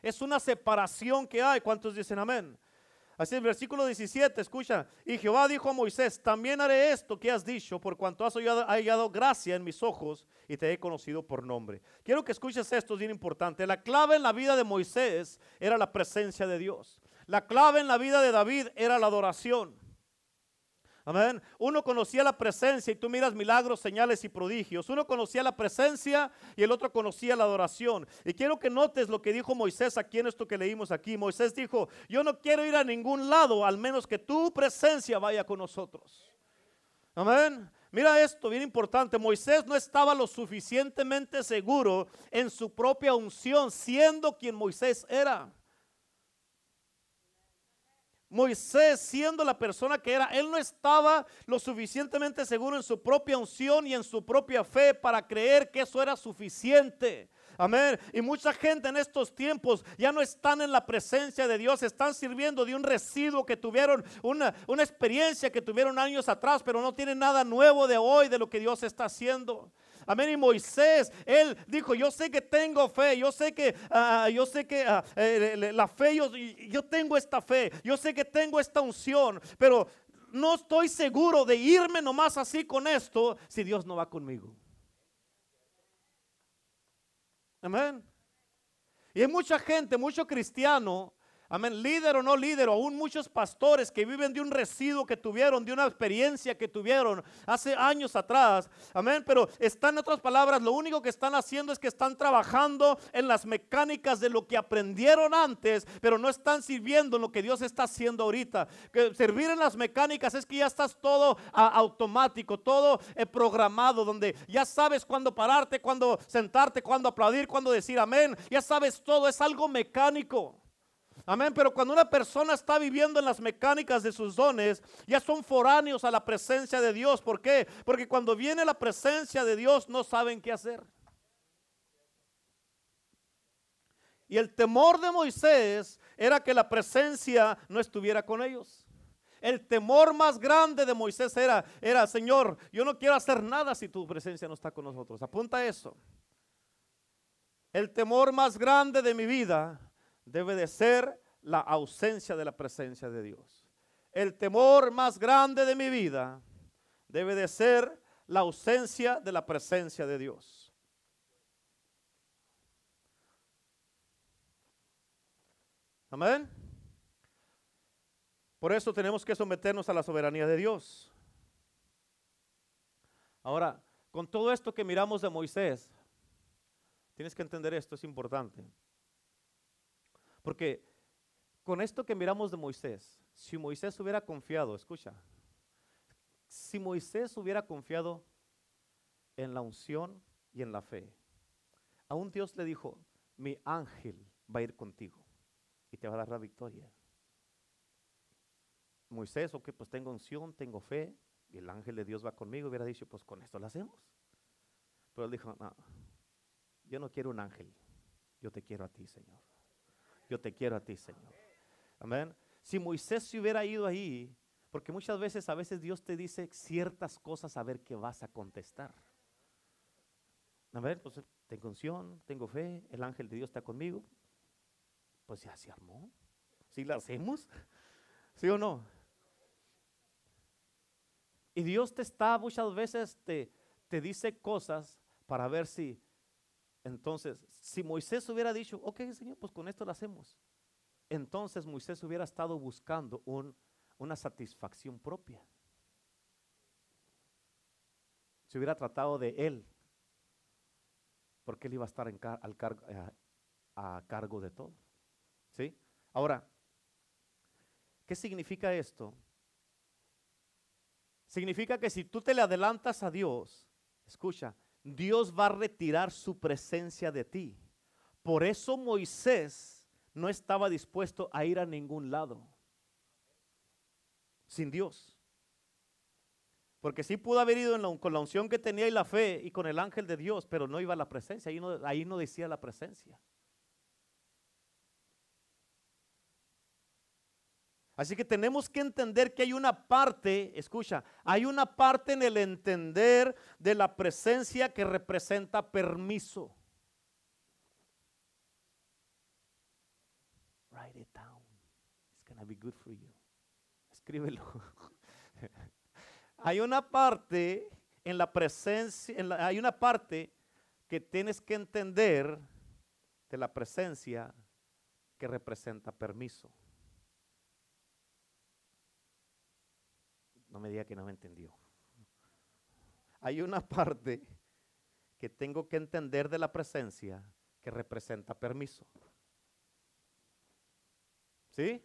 Es una separación que hay. ¿Cuántos dicen amén? Así el versículo 17, escucha. Y Jehová dijo a Moisés, también haré esto que has dicho, por cuanto has hallado, gracia en mis ojos y te he conocido por nombre. Quiero que escuches esto, es bien importante. La clave en la vida de Moisés era la presencia de Dios. La clave en la vida de David era la adoración. Amén. Uno conocía la presencia y tú miras milagros, señales y prodigios. Uno conocía la presencia y el otro conocía la adoración. Y quiero que notes lo que dijo Moisés aquí en esto que leímos aquí. Moisés dijo, yo no quiero ir a ningún lado al menos que tu presencia vaya con nosotros. Amén. Mira esto, bien importante. Moisés no estaba lo suficientemente seguro en su propia unción, siendo quien Moisés era. Moisés, siendo la persona que era, él no estaba lo suficientemente seguro en su propia unción y en su propia fe para creer que eso era suficiente. Amén. Y mucha gente en estos tiempos ya no están en la presencia de Dios, están sirviendo de un residuo que tuvieron, una, una experiencia que tuvieron años atrás, pero no tienen nada nuevo de hoy de lo que Dios está haciendo. Amén. Y Moisés, él dijo, yo sé que tengo fe, yo sé que, ah, yo sé que ah, eh, la fe, yo, yo tengo esta fe, yo sé que tengo esta unción, pero no estoy seguro de irme nomás así con esto si Dios no va conmigo. Amén. Y hay mucha gente, mucho cristiano Amén, líder o no líder, o aún muchos pastores que viven de un residuo que tuvieron, de una experiencia que tuvieron hace años atrás. Amén, pero están en otras palabras, lo único que están haciendo es que están trabajando en las mecánicas de lo que aprendieron antes, pero no están sirviendo en lo que Dios está haciendo ahorita. Que servir en las mecánicas es que ya estás todo automático, todo eh, programado, donde ya sabes cuándo pararte, cuándo sentarte, cuándo aplaudir, cuándo decir amén. Ya sabes todo, es algo mecánico. Amén, pero cuando una persona está viviendo en las mecánicas de sus dones, ya son foráneos a la presencia de Dios. ¿Por qué? Porque cuando viene la presencia de Dios no saben qué hacer. Y el temor de Moisés era que la presencia no estuviera con ellos. El temor más grande de Moisés era, era, Señor, yo no quiero hacer nada si tu presencia no está con nosotros. Apunta eso. El temor más grande de mi vida debe de ser la ausencia de la presencia de Dios. El temor más grande de mi vida debe de ser la ausencia de la presencia de Dios. Amén. Por eso tenemos que someternos a la soberanía de Dios. Ahora, con todo esto que miramos de Moisés, tienes que entender esto, es importante. Porque con esto que miramos de Moisés, si Moisés hubiera confiado, escucha, si Moisés hubiera confiado en la unción y en la fe, aún Dios le dijo, mi ángel va a ir contigo y te va a dar la victoria. Moisés, ok, pues tengo unción, tengo fe, y el ángel de Dios va conmigo, hubiera dicho, pues con esto lo hacemos. Pero él dijo, no, yo no quiero un ángel, yo te quiero a ti, Señor yo te quiero a ti, Señor. Amén. Si Moisés se hubiera ido ahí, porque muchas veces, a veces Dios te dice ciertas cosas a ver qué vas a contestar. Amén. Pues tengo unción, tengo fe, el ángel de Dios está conmigo. Pues ya se armó. ¿Sí la hacemos? ¿Sí o no? Y Dios te está muchas veces, te, te dice cosas para ver si entonces, si Moisés hubiera dicho, ok, Señor, pues con esto lo hacemos. Entonces Moisés hubiera estado buscando una satisfacción propia. Se hubiera tratado de él, porque él iba a estar al eh, a cargo de todo. ¿Sí? Ahora, ¿qué significa esto? Significa que si tú te le adelantas a Dios, escucha, Dios va a retirar su presencia de ti. Por eso Moisés no estaba dispuesto a ir a ningún lado sin Dios. Porque sí pudo haber ido con la unción que tenía y la fe y con el ángel de Dios, pero no iba a la presencia, ahí no, ahí no decía la presencia. Así que tenemos que entender que hay una parte, escucha, hay una parte en el entender de la presencia que representa permiso. Write it down. It's gonna be good for you. Escríbelo. hay una parte en la presencia, hay una parte que tienes que entender de la presencia que representa permiso. No me diga que no me entendió. Hay una parte que tengo que entender de la presencia que representa permiso. ¿Sí?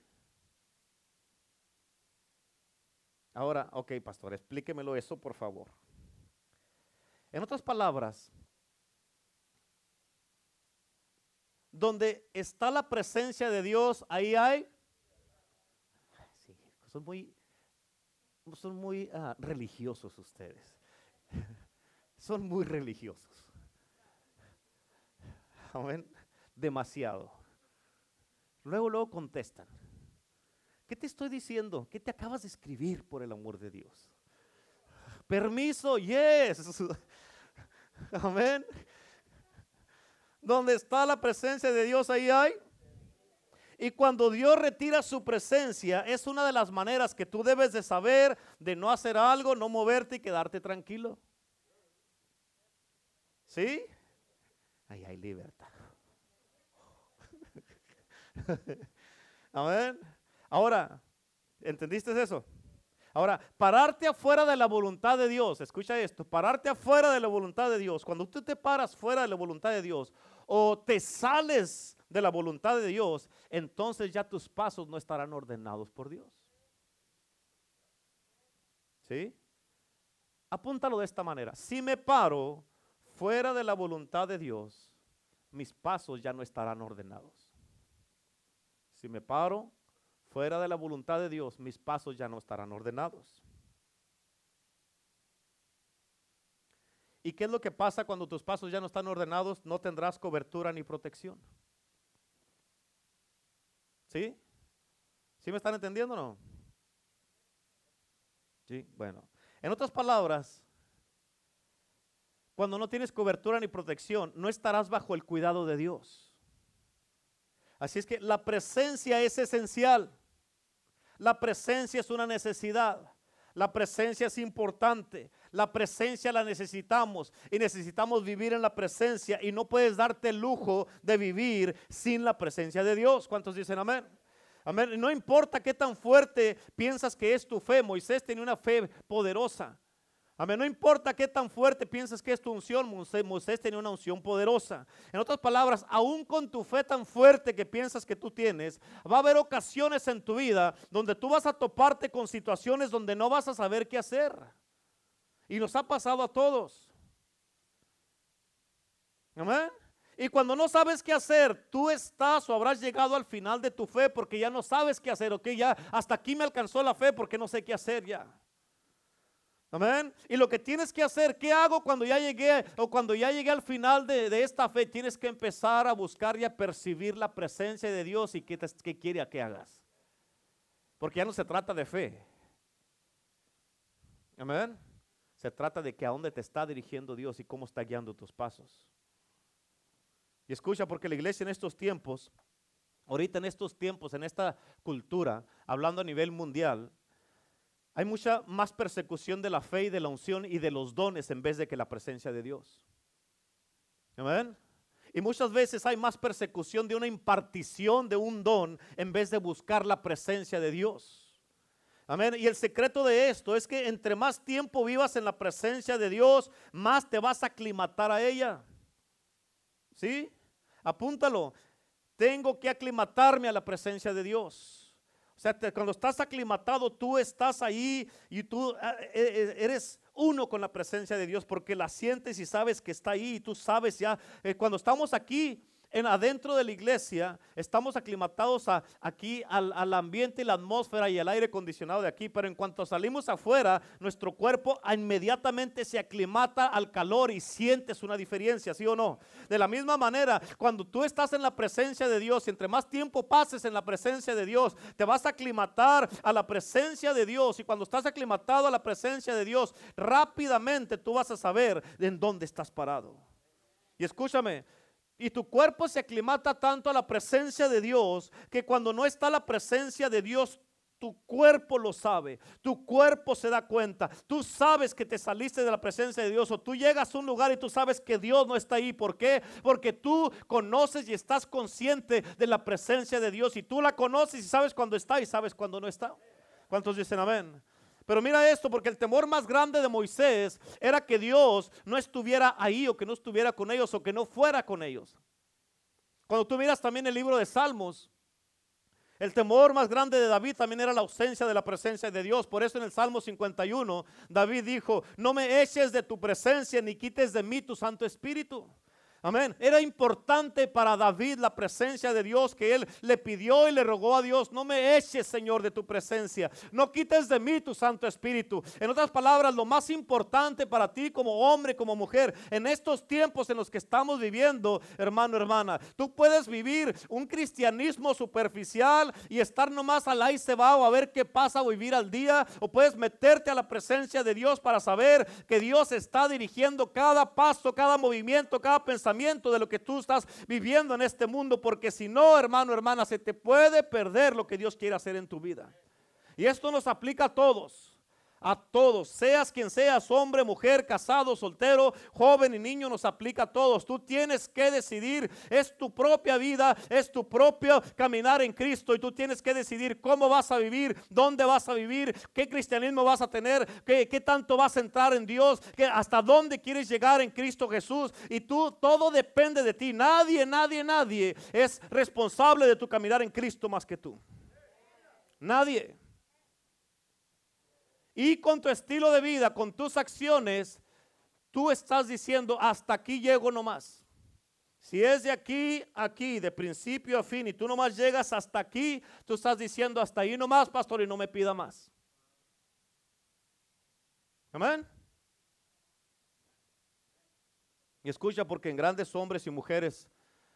Ahora, ok, pastor, explíquemelo eso, por favor. En otras palabras, donde está la presencia de Dios, ahí hay. Sí, son muy, son muy ah, religiosos ustedes. son muy religiosos. Amén. Demasiado. Luego, luego contestan. ¿Qué te estoy diciendo? ¿Qué te acabas de escribir por el amor de Dios? Permiso, yes. Amén. Donde está la presencia de Dios, ahí hay. Y cuando Dios retira su presencia, es una de las maneras que tú debes de saber de no hacer algo, no moverte y quedarte tranquilo. ¿Sí? Ahí hay libertad. Amén. Ahora, ¿entendiste eso? Ahora, pararte afuera de la voluntad de Dios, escucha esto, pararte afuera de la voluntad de Dios, cuando tú te paras fuera de la voluntad de Dios o te sales de la voluntad de Dios, entonces ya tus pasos no estarán ordenados por Dios. ¿Sí? Apúntalo de esta manera. Si me paro fuera de la voluntad de Dios, mis pasos ya no estarán ordenados. Si me paro fuera de la voluntad de Dios, mis pasos ya no estarán ordenados. ¿Y qué es lo que pasa cuando tus pasos ya no están ordenados? No tendrás cobertura ni protección. ¿Sí? ¿Sí me están entendiendo o no? Sí, bueno. En otras palabras, cuando no tienes cobertura ni protección, no estarás bajo el cuidado de Dios. Así es que la presencia es esencial. La presencia es una necesidad. La presencia es importante. La presencia la necesitamos y necesitamos vivir en la presencia y no puedes darte el lujo de vivir sin la presencia de Dios. ¿Cuántos dicen amén? Amén. No importa qué tan fuerte piensas que es tu fe. Moisés tenía una fe poderosa. Amén. No importa qué tan fuerte piensas que es tu unción, Moisés tenía una unción poderosa. En otras palabras, aún con tu fe tan fuerte que piensas que tú tienes, va a haber ocasiones en tu vida donde tú vas a toparte con situaciones donde no vas a saber qué hacer. Y nos ha pasado a todos. Amén. Y cuando no sabes qué hacer, tú estás o habrás llegado al final de tu fe porque ya no sabes qué hacer. Ok, ya hasta aquí me alcanzó la fe porque no sé qué hacer ya. Amén. Y lo que tienes que hacer, ¿qué hago cuando ya llegué o cuando ya llegué al final de, esta fe? Tienes que empezar a buscar y a percibir la presencia de Dios y qué, qué quiere que hagas. Porque ya no se trata de fe. Amén. Se trata de que a dónde te está dirigiendo Dios y cómo está guiando tus pasos. Y escucha, porque la iglesia en estos tiempos, ahorita en estos tiempos, en esta cultura, hablando a nivel mundial, hay mucha más persecución de la fe y de la unción y de los dones en vez de que la presencia de Dios. Amén. Y muchas veces hay más persecución de una impartición de un don en vez de buscar la presencia de Dios. Amén. Y el secreto de esto es que entre más tiempo vivas en la presencia de Dios, más te vas a aclimatar a ella. ¿Sí? Apúntalo. Tengo que aclimatarme a la presencia de Dios. O sea, cuando estás aclimatado, tú estás ahí y tú ah, e, e, eres uno con la presencia de Dios porque la sientes y sabes que está ahí y tú sabes ya. Eh, cuando estamos aquí, en adentro de la iglesia estamos aclimatados aquí al, ambiente y la atmósfera y el aire acondicionado de aquí, pero en cuanto salimos afuera, nuestro cuerpo inmediatamente se aclimata al calor y sientes una diferencia, ¿sí o no? De la misma manera, cuando tú estás en la presencia de Dios y entre más tiempo pases en la presencia de Dios, te vas a aclimatar a la presencia de Dios y cuando estás aclimatado a la presencia de Dios, rápidamente tú vas a saber en dónde estás parado. Y escúchame, y tu cuerpo se aclimata tanto a la presencia de Dios que cuando no está la presencia de Dios, tu cuerpo lo sabe, tu cuerpo se da cuenta, tú sabes que te saliste de la presencia de Dios o tú llegas a un lugar y tú sabes que Dios no está ahí. ¿Por qué? Porque tú conoces y estás consciente de la presencia de Dios y tú la conoces y sabes cuando está y sabes cuando no está. ¿Cuántos dicen amén? Pero mira esto, porque el temor más grande de Moisés era que Dios no estuviera ahí o que no estuviera con ellos o que no fuera con ellos. Cuando tú miras también el libro de Salmos, el temor más grande de David también era la ausencia de la presencia de Dios. Por eso en el Salmo 51, David dijo, no me eches de tu presencia ni quites de mí tu Santo Espíritu. Amén. Era importante para David la presencia de Dios que él le pidió y le rogó a Dios, no me eches, Señor, de tu presencia. No quites de mí tu Santo Espíritu. En otras palabras, lo más importante para ti como hombre, como mujer, en estos tiempos en los que estamos viviendo, hermano, hermana, tú puedes vivir un cristianismo superficial y estar nomás al ahí se o a ver qué pasa o vivir al día, o puedes meterte a la presencia de Dios para saber que Dios está dirigiendo cada paso, cada movimiento, cada pensamiento de lo que tú estás viviendo en este mundo, porque si no, hermano, hermana, se te puede perder lo que Dios quiere hacer en tu vida. Y esto nos aplica a todos a todos, seas quien seas, hombre, mujer, casado, soltero, joven y niño, nos aplica a todos. Tú tienes que decidir, es tu propia vida, es tu propio caminar en Cristo y tú tienes que decidir cómo vas a vivir, dónde vas a vivir, qué cristianismo vas a tener, qué, qué tanto vas a entrar en Dios, que hasta dónde quieres llegar en Cristo Jesús. Y tú, todo depende de ti. Nadie, nadie, nadie es responsable de tu caminar en Cristo más que tú. Nadie. Y con tu estilo de vida, con tus acciones, tú estás diciendo, hasta aquí llego nomás. Si es de aquí aquí, de principio a fin, y tú nomás llegas hasta aquí, tú estás diciendo, hasta ahí nomás, pastor, y no me pida más. Amén. Y escucha, porque en grandes hombres y mujeres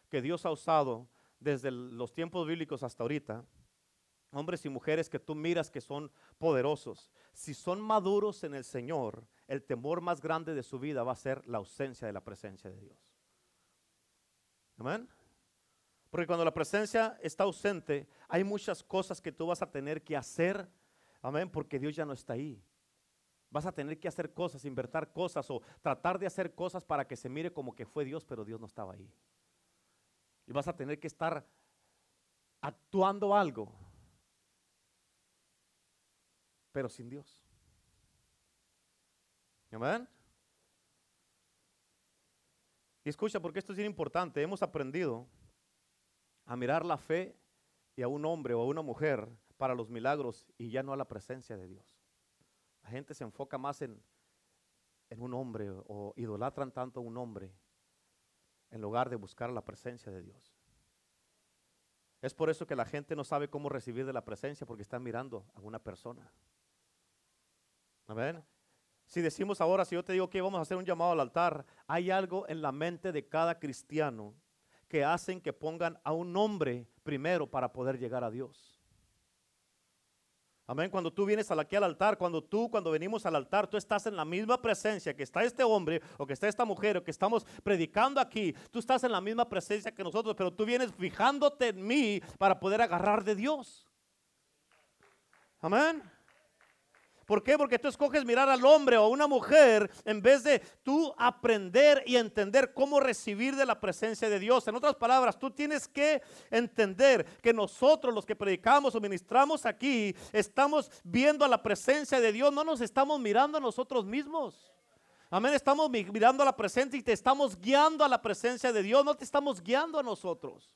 que Dios ha usado desde los tiempos bíblicos hasta ahorita, hombres y mujeres que tú miras que son poderosos, si son maduros en el Señor, el temor más grande de su vida va a ser la ausencia de la presencia de Dios. Amén. Porque cuando la presencia está ausente, hay muchas cosas que tú vas a tener que hacer. Amén, porque Dios ya no está ahí. Vas a tener que hacer cosas, invertir cosas o tratar de hacer cosas para que se mire como que fue Dios, pero Dios no estaba ahí. Y vas a tener que estar actuando algo pero sin Dios. Amén. Y escucha, porque esto es bien importante. Hemos aprendido a mirar la fe y a un hombre o a una mujer para los milagros y ya no a la presencia de Dios. La gente se enfoca más en, en un hombre o idolatran tanto a un hombre en lugar de buscar la presencia de Dios. Es por eso que la gente no sabe cómo recibir de la presencia porque está mirando a una persona. Amén. Si decimos ahora, si yo te digo que vamos a hacer un llamado al altar, hay algo en la mente de cada cristiano que hacen que pongan a un hombre primero para poder llegar a Dios. Amén. Cuando tú vienes aquí al altar, cuando tú, cuando venimos al altar, tú estás en la misma presencia que está este hombre o que está esta mujer o que estamos predicando aquí. Tú estás en la misma presencia que nosotros, pero tú vienes fijándote en mí para poder agarrar de Dios. Amén. ¿Por qué? Porque tú escoges mirar al hombre o a una mujer en vez de tú aprender y entender cómo recibir de la presencia de Dios. En otras palabras, tú tienes que entender que nosotros los que predicamos o ministramos aquí estamos viendo a la presencia de Dios, no nos estamos mirando a nosotros mismos. Amén, estamos mirando a la presencia y te estamos guiando a la presencia de Dios, no te estamos guiando a nosotros.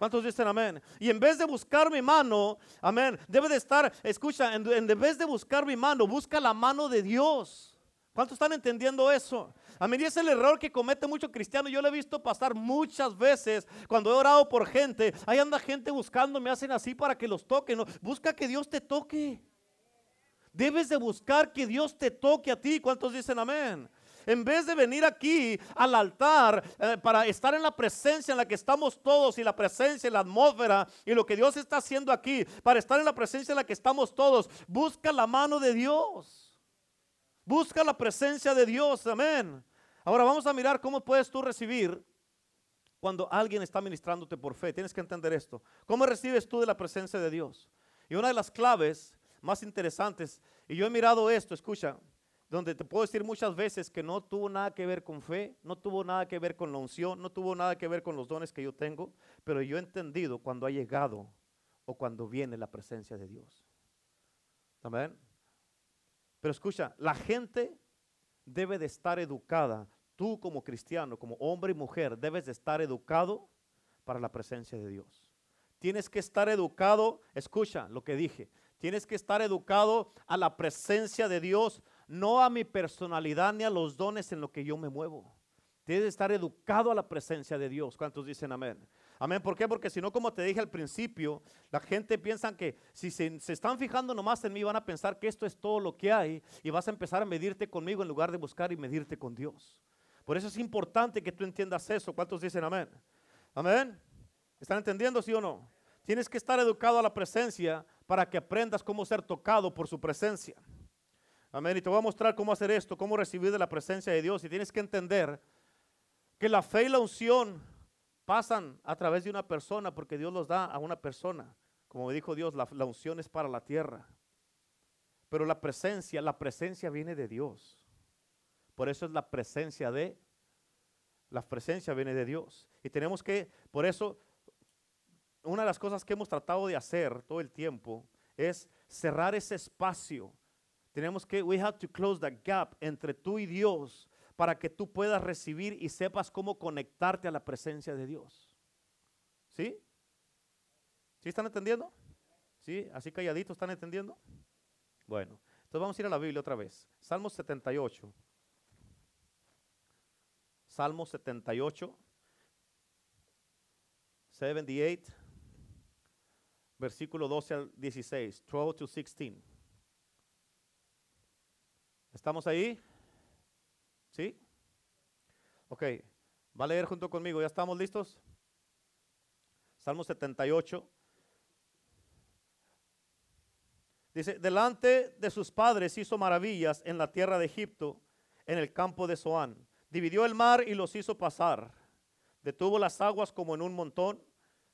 ¿Cuántos dicen amén? Y en vez de buscar mi mano, amén, debe de estar, escucha, en, en vez de buscar mi mano, busca la mano de Dios. ¿Cuántos están entendiendo eso? A mí es el error que comete mucho cristiano. Yo lo he visto pasar muchas veces cuando he orado por gente. Ahí anda gente buscando, me hacen así para que los toque. No, busca que Dios te toque. Debes de buscar que Dios te toque a ti. ¿Cuántos dicen amén? En vez de venir aquí al altar eh, para estar en la presencia en la que estamos todos y la presencia y la atmósfera y lo que Dios está haciendo aquí, para estar en la presencia en la que estamos todos, busca la mano de Dios. Busca la presencia de Dios, amén. Ahora vamos a mirar cómo puedes tú recibir cuando alguien está ministrándote por fe. Tienes que entender esto. ¿Cómo recibes tú de la presencia de Dios? Y una de las claves más interesantes, y yo he mirado esto, escucha, donde te puedo decir muchas veces que no tuvo nada que ver con fe, no tuvo nada que ver con la unción, no tuvo nada que ver con los dones que yo tengo, pero yo he entendido cuando ha llegado o cuando viene la presencia de Dios. Amén. Pero escucha, la gente debe de estar educada. Tú como cristiano, como hombre y mujer, debes de estar educado para la presencia de Dios. Tienes que estar educado, escucha lo que dije, tienes que estar educado a la presencia de Dios, no a mi personalidad ni a los dones en lo que yo me muevo. Tienes que estar educado a la presencia de Dios. ¿Cuántos dicen amén? Amén. ¿Por qué? Porque si no, como te dije al principio, la gente piensa que si se, están fijando nomás en mí, van a pensar que esto es todo lo que hay y vas a empezar a medirte conmigo en lugar de buscar y medirte con Dios. Por eso es importante que tú entiendas eso. ¿Cuántos dicen amén? Amén. ¿Están entendiendo, sí o no? Tienes que estar educado a la presencia para que aprendas cómo ser tocado por su presencia. Amén. Y te voy a mostrar cómo hacer esto, cómo recibir de la presencia de Dios. Y tienes que entender que la fe y la unción pasan a través de una persona porque Dios los da a una persona. Como me dijo Dios, la, unción es para la tierra. Pero la presencia, la presencia viene de Dios. Por eso es la presencia de, la presencia viene de Dios. Y tenemos que, por eso una de las cosas que hemos tratado de hacer todo el tiempo es cerrar ese espacio. Tenemos que, we have to close the gap entre tú y Dios para que tú puedas recibir y sepas cómo conectarte a la presencia de Dios. ¿Sí? ¿Sí están entendiendo? ¿Sí? Así calladitos, ¿están entendiendo? Bueno, entonces vamos a ir a la Biblia otra vez. Salmo 78. Salmo 78. 78 versículo 12 al 16, 12 to 16. ¿Estamos ahí? ¿Sí? Ok, va a leer junto conmigo, ¿ya estamos listos? Salmo 78. Dice, delante de sus padres hizo maravillas en la tierra de Egipto, en el campo de Zoán. Dividió el mar y los hizo pasar. Detuvo las aguas como en un montón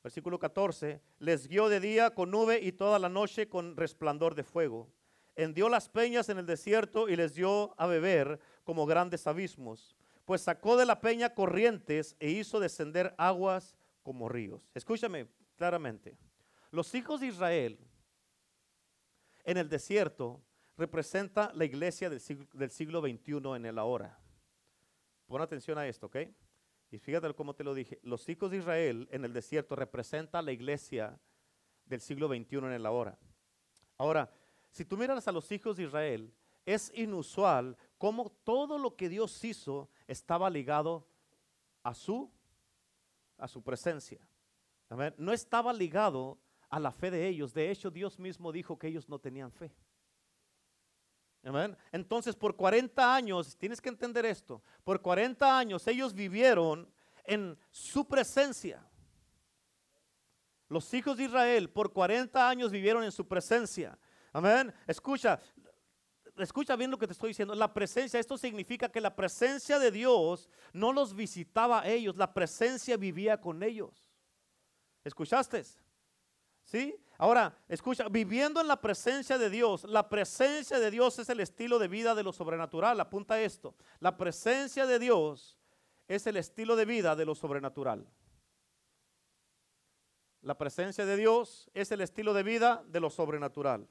versículo 14, les guió de día con nube y toda la noche con resplandor de fuego. Hendió las peñas en el desierto y les dio a beber como grandes abismos, pues sacó de la peña corrientes e hizo descender aguas como ríos. Escúchame claramente. Los hijos de Israel en el desierto representa la iglesia del siglo, del siglo XXI en el ahora. Pon atención a esto, ¿ok? Y fíjate cómo te lo dije, los hijos de Israel en el desierto representa la iglesia del siglo XXI en el ahora. Ahora, si tú miras a los hijos de Israel, es inusual cómo todo lo que Dios hizo estaba ligado a su, a su presencia. No estaba ligado a la fe de ellos. De hecho, Dios mismo dijo que ellos no tenían fe. Entonces, por 40 años, tienes que entender esto, por 40 años ellos vivieron en su presencia. Los hijos de Israel por 40 años vivieron en su presencia. Amén. Escucha, escucha bien lo que te estoy diciendo. La presencia, esto significa que la presencia de Dios no los visitaba a ellos, la presencia vivía con ellos. ¿Escuchaste? ¿Sí? Ahora, escucha, viviendo en la presencia de Dios, la presencia de Dios es el estilo de vida de lo sobrenatural. Apunta esto. La presencia de Dios es el estilo de vida de lo sobrenatural. La presencia de Dios es el estilo de vida de lo sobrenatural.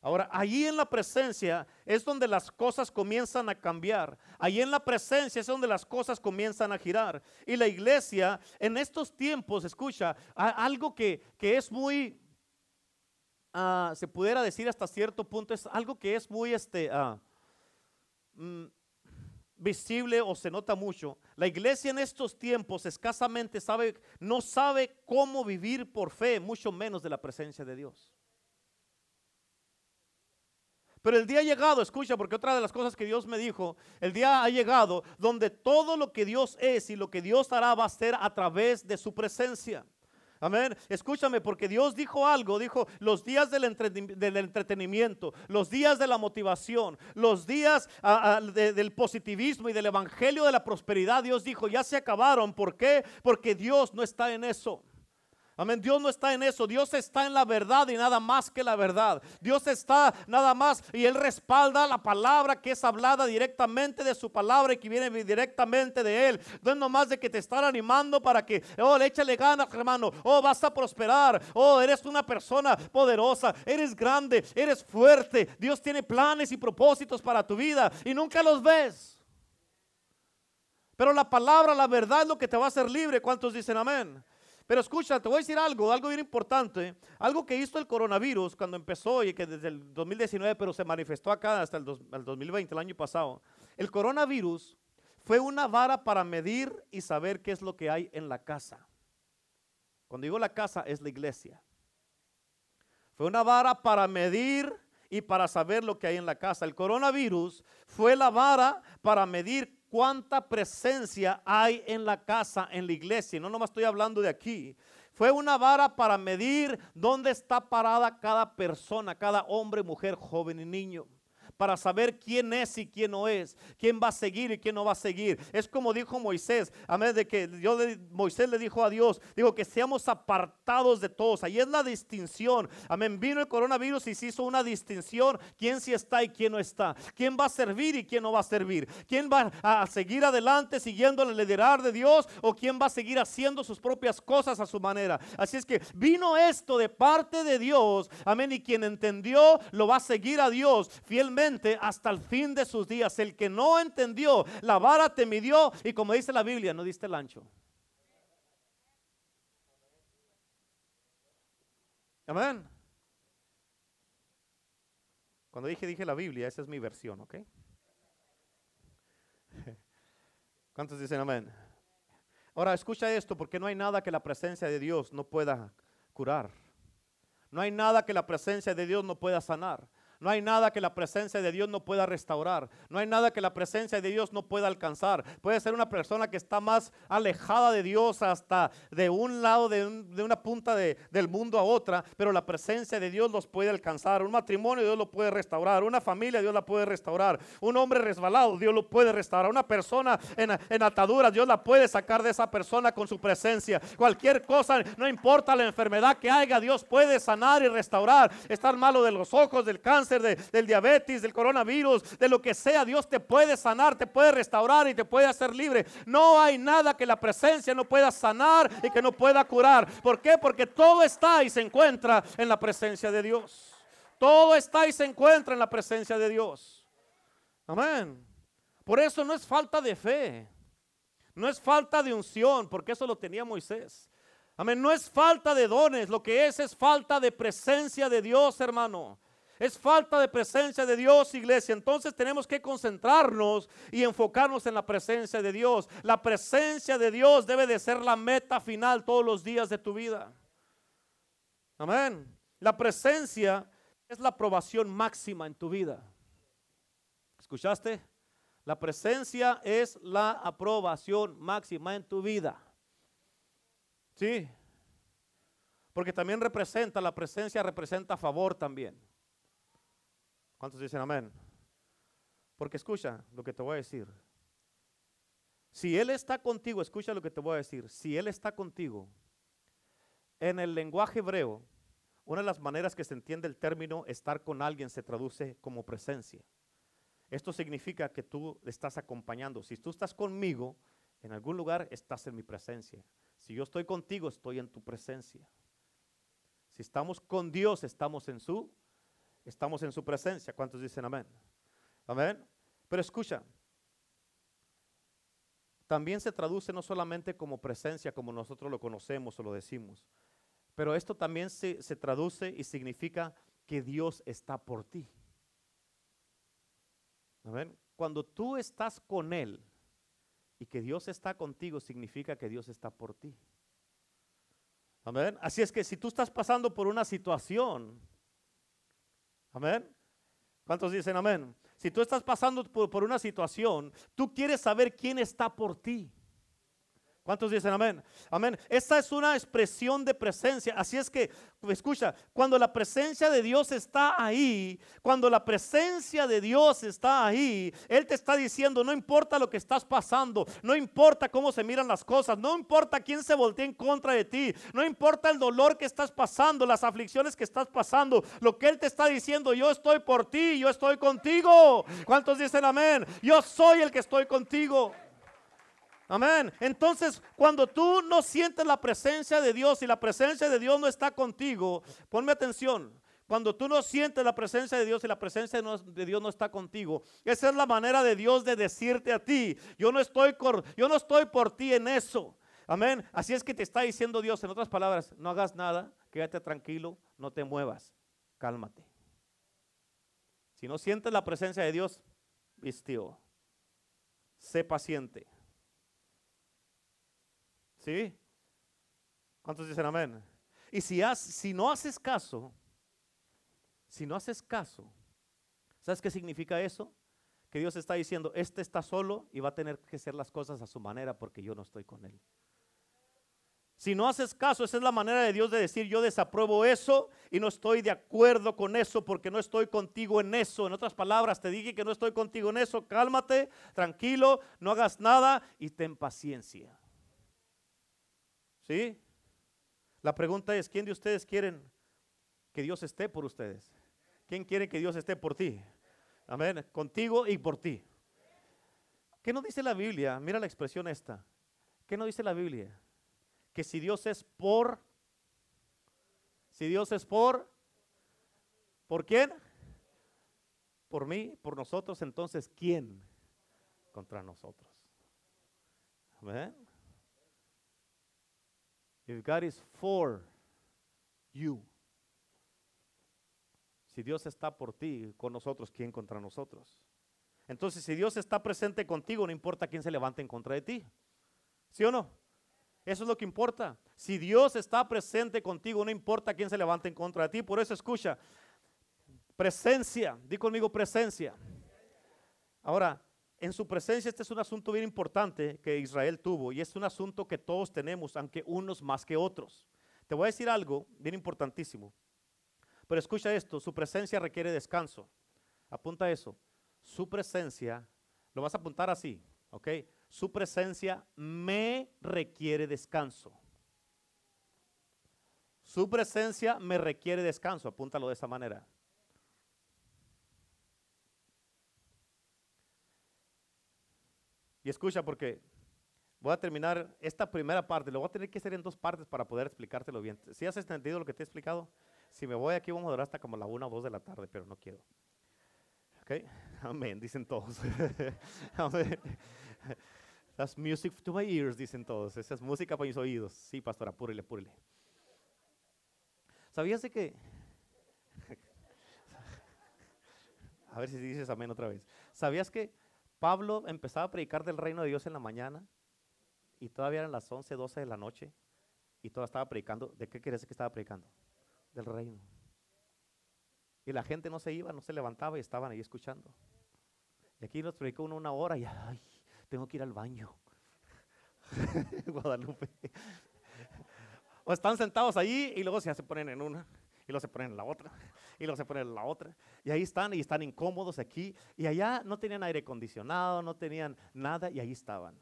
Ahora, allí en la presencia es donde las cosas comienzan a cambiar. Allí en la presencia es donde las cosas comienzan a girar. Y la iglesia en estos tiempos, escucha, algo que, es muy, ah, se pudiera decir hasta cierto punto, es algo que es muy este, uh, visible o se nota mucho. La iglesia en estos tiempos escasamente sabe, no sabe cómo vivir por fe, mucho menos de la presencia de Dios. Pero el día ha llegado, escucha, porque otra de las cosas que Dios me dijo, el día ha llegado donde todo lo que Dios es y lo que Dios hará va a ser a través de su presencia. Amén. Escúchame, porque Dios dijo algo, dijo los días del, entretenimiento, los días de la motivación, los días ah, ah, del positivismo y del evangelio de la prosperidad, Dios dijo, ya se acabaron. ¿Por qué? Porque Dios no está en eso. Amén. Dios no está en eso. Dios está en la verdad y nada más que la verdad. Dios está nada más y Él respalda la palabra que es hablada directamente de su palabra y que viene directamente de Él. No es nomás de que te están animando para que, oh, le échale ganas, hermano. Oh, vas a prosperar. Oh, eres una persona poderosa. Eres grande. Eres fuerte. Dios tiene planes y propósitos para tu vida y nunca los ves. Pero la palabra, la verdad es lo que te va a hacer libre. ¿Cuántos dicen amén? Pero escucha, te voy a decir algo, algo bien importante, algo que hizo el coronavirus cuando empezó y que desde el 2019, pero se manifestó acá hasta el, 2020, el año pasado. El coronavirus fue una vara para medir y saber qué es lo que hay en la casa. Cuando digo la casa es la iglesia. Fue una vara para medir y para saber lo que hay en la casa. El coronavirus fue la vara para medir cuánta presencia hay en la casa, en la iglesia. No nomás estoy hablando de aquí. Fue una vara para medir dónde está parada cada persona, cada hombre, mujer, joven y niño para saber quién es y quién no es, quién va a seguir y quién no va a seguir. Es como dijo Moisés, a de que Dios Moisés le dijo a Dios, digo que seamos apartados de todos. Ahí es la distinción. Amén. Vino el coronavirus y se hizo una distinción, quién sí está y quién no está, quién va a servir y quién no va a servir, quién va a seguir adelante siguiendo el liderar de Dios o quién va a seguir haciendo sus propias cosas a su manera. Así es que vino esto de parte de Dios, amén, y quien entendió lo va a seguir a Dios fielmente hasta el fin de sus días. El que no entendió, la vara te midió y como dice la Biblia, no diste el ancho. Amén. Cuando dije, dije la Biblia, esa es mi versión, ¿ok? ¿Cuántos dicen amén? Ahora escucha esto, porque no hay nada que la presencia de Dios no pueda curar. No hay nada que la presencia de Dios no pueda sanar. No hay nada que la presencia de Dios no pueda restaurar. No hay nada que la presencia de Dios no pueda alcanzar. Puede ser una persona que está más alejada de Dios hasta de un lado, de, una punta del mundo a otra, pero la presencia de Dios los puede alcanzar. Un matrimonio Dios lo puede restaurar. Una familia Dios la puede restaurar. Un hombre resbalado Dios lo puede restaurar. Una persona en, en ataduras Dios la puede sacar de esa persona con su presencia. Cualquier cosa, no importa la enfermedad que haya, Dios puede sanar y restaurar. Estar malo de los ojos, del cáncer del diabetes, del coronavirus, de lo que sea, Dios te puede sanar, te puede restaurar y te puede hacer libre. No hay nada que la presencia no pueda sanar y que no pueda curar. ¿Por qué? Porque todo está y se encuentra en la presencia de Dios. Todo está y se encuentra en la presencia de Dios. Amén. Por eso no es falta de fe. No es falta de unción, porque eso lo tenía Moisés. Amén. No es falta de dones, lo que es es falta de presencia de Dios, hermano. Es falta de presencia de Dios, iglesia. Entonces tenemos que concentrarnos y enfocarnos en la presencia de Dios. La presencia de Dios debe de ser la meta final todos los días de tu vida. Amén. La presencia es la aprobación máxima en tu vida. ¿Escuchaste? La presencia es la aprobación máxima en tu vida. Sí. Porque también representa, la presencia representa favor también. ¿Cuántos dicen amén? Porque escucha lo que te voy a decir. Si Él está contigo, escucha lo que te voy a decir. Si Él está contigo, en el lenguaje hebreo, una de las maneras que se entiende el término estar con alguien se traduce como presencia. Esto significa que tú le estás acompañando. Si tú estás conmigo, en algún lugar estás en mi presencia. Si yo estoy contigo, estoy en tu presencia. Si estamos con Dios, estamos en su Estamos en su presencia. ¿Cuántos dicen amén? Amén. Pero escucha, también se traduce no solamente como presencia como nosotros lo conocemos o lo decimos, pero esto también se, se traduce y significa que Dios está por ti. Amén. Cuando tú estás con Él y que Dios está contigo, significa que Dios está por ti. Amén. Así es que si tú estás pasando por una situación, Amén. ¿Cuántos dicen amén? Si tú estás pasando por, una situación, tú quieres saber quién está por ti. ¿Cuántos dicen amén? Amén. Esta es una expresión de presencia. Así es que, escucha, cuando la presencia de Dios está ahí, cuando la presencia de Dios está ahí, Él te está diciendo, no importa lo que estás pasando, no importa cómo se miran las cosas, no importa quién se voltea en contra de ti, no importa el dolor que estás pasando, las aflicciones que estás pasando, lo que Él te está diciendo, yo estoy por ti, yo estoy contigo. ¿Cuántos dicen amén? Yo soy el que estoy contigo. Amén. Entonces, cuando tú no sientes la presencia de Dios y la presencia de Dios no está contigo, ponme atención. Cuando tú no sientes la presencia de Dios y la presencia de Dios no está contigo, esa es la manera de Dios de decirte a ti, yo no estoy por, yo no estoy por ti en eso. Amén. Así es que te está diciendo Dios, en otras palabras, no hagas nada, quédate tranquilo, no te muevas, cálmate. Si no sientes la presencia de Dios, vistió. Sé paciente. ¿Sí? ¿Cuántos dicen amén? Y si, si no haces caso, si no haces caso, ¿sabes qué significa eso? Que Dios está diciendo, este está solo y va a tener que hacer las cosas a su manera porque yo no estoy con él. Si no haces caso, esa es la manera de Dios de decir, yo desapruebo eso y no estoy de acuerdo con eso porque no estoy contigo en eso. En otras palabras, te dije que no estoy contigo en eso. Cálmate, tranquilo, no hagas nada y ten paciencia. ¿Sí? La pregunta es, ¿quién de ustedes quieren que Dios esté por ustedes? ¿Quién quiere que Dios esté por ti? Amén. Contigo y por ti. ¿Qué no dice la Biblia? Mira la expresión esta. ¿Qué no dice la Biblia? Que si Dios es por, si Dios es por, ¿por quién? Por mí, por nosotros, entonces ¿quién contra nosotros? Amén. If God is for you. Si Dios está por ti, con nosotros, ¿quién contra nosotros? Entonces, si Dios está presente contigo, no importa quién se levante en contra de ti. ¿Sí o no? Eso es lo que importa. Si Dios está presente contigo, no importa quién se levante en contra de ti. Por eso escucha, presencia, di conmigo presencia. Ahora, en su presencia este es un asunto bien importante que Israel tuvo y es un asunto que todos tenemos, aunque unos más que otros. Te voy a decir algo bien importantísimo. Pero escucha esto, su presencia requiere descanso. Apunta eso. Su presencia, lo vas a apuntar así, ¿ok? Su presencia me requiere descanso. Su presencia me requiere descanso, apúntalo de esa manera. Y escucha porque voy a terminar esta primera parte, lo voy a tener que hacer en dos partes para poder explicártelo bien. Si has entendido lo que te he explicado, si me voy aquí vamos a durar hasta como la una o dos de la tarde, pero no quiero. ¿Ok? Amén, dicen todos. Amén. That's music to my ears, dicen todos. Esa es música para mis oídos. Sí, pastor, apúrele, apúrele. ¿Sabías de que... a ver si dices amén otra vez. ¿Sabías que Pablo empezaba a predicar del reino de Dios en la mañana y todavía eran las 11, 12 de la noche y todavía estaba predicando. ¿De qué quiere decir que estaba predicando? Del reino. Y la gente no se iba, no se levantaba y estaban ahí escuchando. Y aquí nos predicó uno una hora y ay, tengo que ir al baño. Guadalupe. o están sentados ahí y luego se ponen en una y luego se ponen en la otra, y luego se ponen en la otra. Y ahí están, y están incómodos aquí. Y allá no tenían aire acondicionado, no tenían nada, y ahí estaban.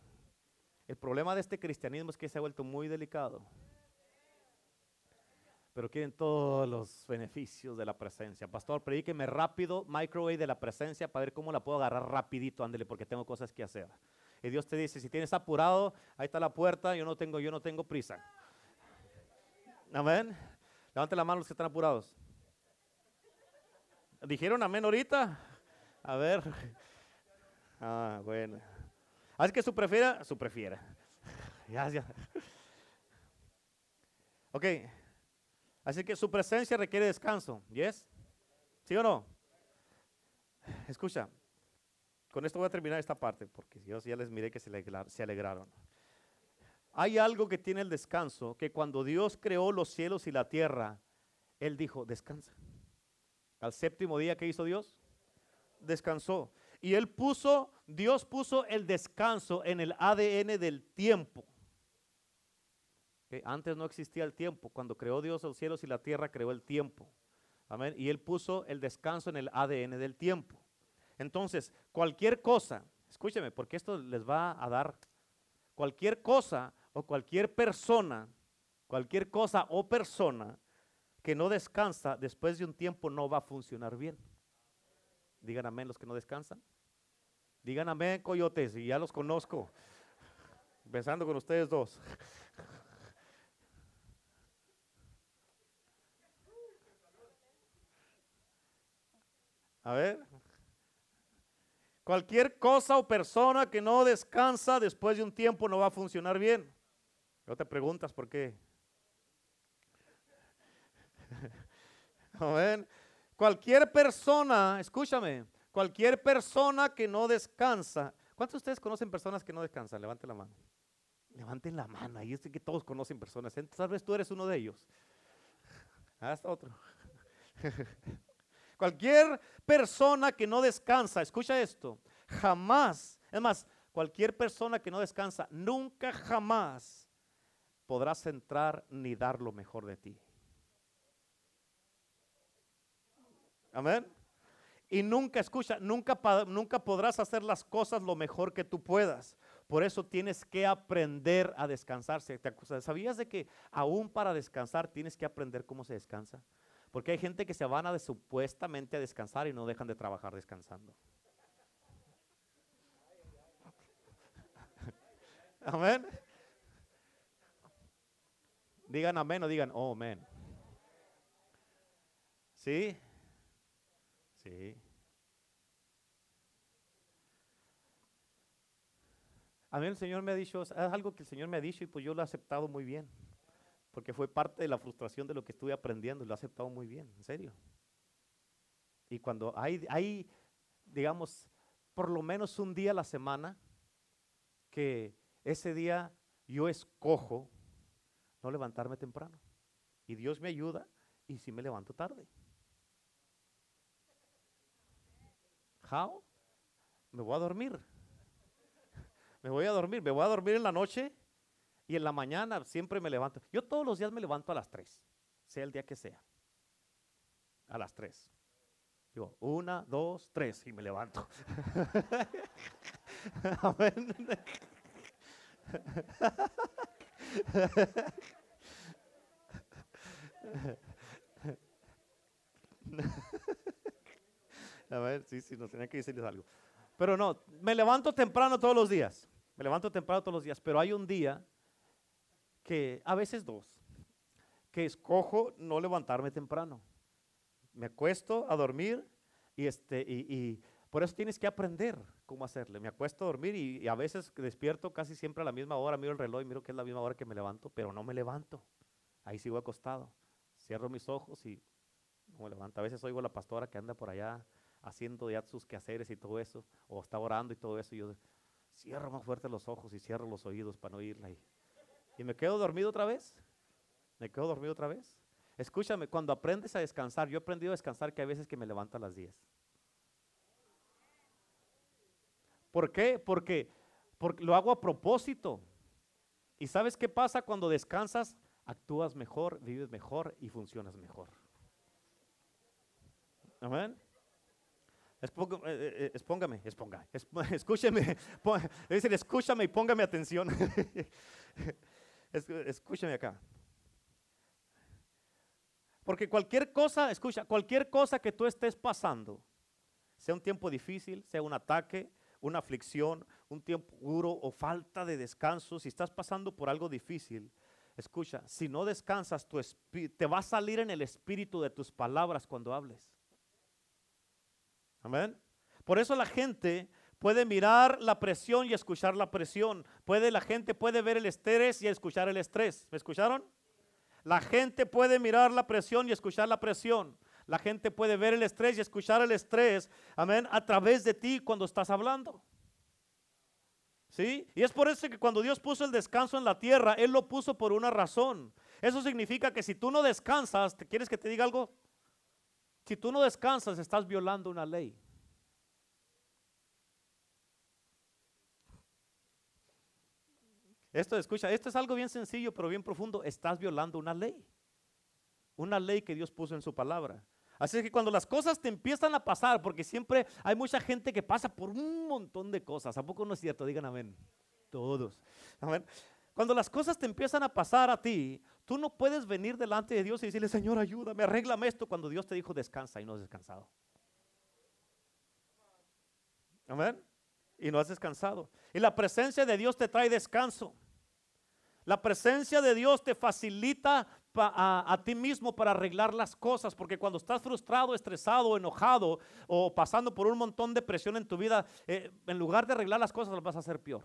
El problema de este cristianismo es que se ha vuelto muy delicado. Pero quieren todos los beneficios de la presencia. Pastor, predíqueme rápido, microwave de la presencia para ver cómo la puedo agarrar rapidito, ándele, porque tengo cosas que hacer. Y Dios te dice, si tienes apurado, ahí está la puerta, yo no tengo, yo no tengo prisa. Amén. Levante la mano los que están apurados. ¿Dijeron amén ahorita? A ver. Ah, bueno. Así que su prefiera, su prefiera. ya. Ok. Así que su presencia requiere descanso. ¿Yes? ¿Sí o no? Escucha. Con esto voy a terminar esta parte porque yo ya les miré que se alegraron. Hay algo que tiene el descanso, que cuando Dios creó los cielos y la tierra, Él dijo, descansa. Al séptimo día que hizo Dios, descansó. Y Él puso, Dios puso el descanso en el ADN del tiempo. Antes no existía el tiempo. Cuando creó Dios los cielos y la tierra, creó el tiempo. Amén. Y Él puso el descanso en el ADN del tiempo. Entonces, cualquier cosa, escúcheme, porque esto les va a dar, cualquier cosa o cualquier persona, cualquier cosa o persona que no descansa después de un tiempo no va a funcionar bien. Digan amén los que no descansan. Digan amén, coyotes, y ya los conozco. Pensando con ustedes dos. A ver. Cualquier cosa o persona que no descansa después de un tiempo no va a funcionar bien. No te preguntas por qué. Cualquier persona, escúchame, cualquier persona que no descansa. ¿Cuántos de ustedes conocen personas que no descansan? Levanten la mano. Levanten la mano. Ahí es que todos conocen personas. ¿eh? Tal vez tú eres uno de ellos. Hasta otro. Cualquier persona que no descansa, escucha esto, jamás, es más, cualquier persona que no descansa, nunca jamás podrás entrar ni dar lo mejor de ti. Amén. Y nunca, escucha, nunca, nunca podrás hacer las cosas lo mejor que tú puedas. Por eso tienes que aprender a descansarse. ¿Sabías de que aún para descansar tienes que aprender cómo se descansa? Porque hay gente que se van a supuestamente a descansar y no dejan de trabajar descansando. Amén. Digan amén o digan oh amén. ¿Sí? Sí. A mí el Señor me ha dicho, es algo que el Señor me ha dicho y pues yo lo he aceptado muy bien porque fue parte de la frustración de lo que estuve aprendiendo lo he aceptado muy bien, en serio. Y cuando hay, hay, digamos, por lo menos un día a la semana que ese día yo escojo no levantarme temprano. Y Dios me ayuda y si me levanto tarde. How? Me voy a dormir. Me voy a dormir, me voy a dormir en la noche y en la mañana siempre me levanto. Yo todos los días me levanto a las 3, sea el día que sea. A las 3. Digo, una, dos, tres, y me levanto. Amén. A ver, sí, sí, nos tenía que decirles algo. Pero no, me levanto temprano todos los días. Me levanto temprano todos los días, pero hay un día que a veces dos, que escojo no levantarme temprano. Me acuesto a dormir y, este, y, por eso tienes que aprender cómo hacerle. Me acuesto a dormir y, a veces despierto casi siempre a la misma hora, miro el reloj y miro que es la misma hora que me levanto, pero no me levanto. Ahí sigo acostado. Cierro mis ojos y no me levanto. A veces oigo a la pastora que anda por allá haciendo ya sus quehaceres y todo eso, o está orando y todo eso, y yo cierro más fuerte los ojos y cierro los oídos para no oírla. Y y me quedo dormido otra vez. Me quedo dormido otra vez. Escúchame, cuando aprendes a descansar, yo he aprendido a descansar que hay veces que me levanto a las 10. ¿Por qué? Porque, porque lo hago a propósito. ¿Y sabes qué pasa cuando descansas? Actúas mejor, vives mejor y funcionas mejor. Amén. Espóngame, espóngame, escúcheme, dicen escúchame y póngame atención. escúchame acá. Porque cualquier cosa, escucha, cualquier cosa que tú estés pasando, sea un tiempo difícil, sea un ataque, una aflicción, un tiempo duro o falta de descanso, si estás pasando por algo difícil, escucha, si no descansas, tu te va a salir en el espíritu de tus palabras cuando hables. Amén. Por eso la gente puede mirar la presión y escuchar la presión. Puede, la gente puede ver el estrés y escuchar el estrés. ¿Me escucharon? La gente puede mirar la presión y escuchar la presión. La gente puede ver el estrés y escuchar el estrés, amén, a través de ti cuando estás hablando. ¿Sí? Y es por eso que cuando Dios puso el descanso en la tierra, Él lo puso por una razón. Eso significa que si tú no descansas, ¿te quieres que te diga algo? Si tú no descansas, estás violando una ley. Esto, escucha, esto es algo bien sencillo, pero bien profundo. Estás violando una ley. Una ley que Dios puso en su palabra. Así que cuando las cosas te empiezan a pasar, porque siempre hay mucha gente que pasa por un montón de cosas. ¿A poco no es cierto? Digan amén. Todos. Amén. Cuando las cosas te empiezan a pasar a ti, tú no puedes venir delante de Dios y decirle, Señor, ayúdame, arréglame esto, cuando Dios te dijo descansa y no has descansado. Amén. Y no has descansado. Y la presencia de Dios te trae descanso. La presencia de Dios te facilita a, ti mismo para arreglar las cosas, porque cuando estás frustrado, estresado, enojado o pasando por un montón de presión en tu vida, eh, en lugar de arreglar las cosas, las vas a hacer peor.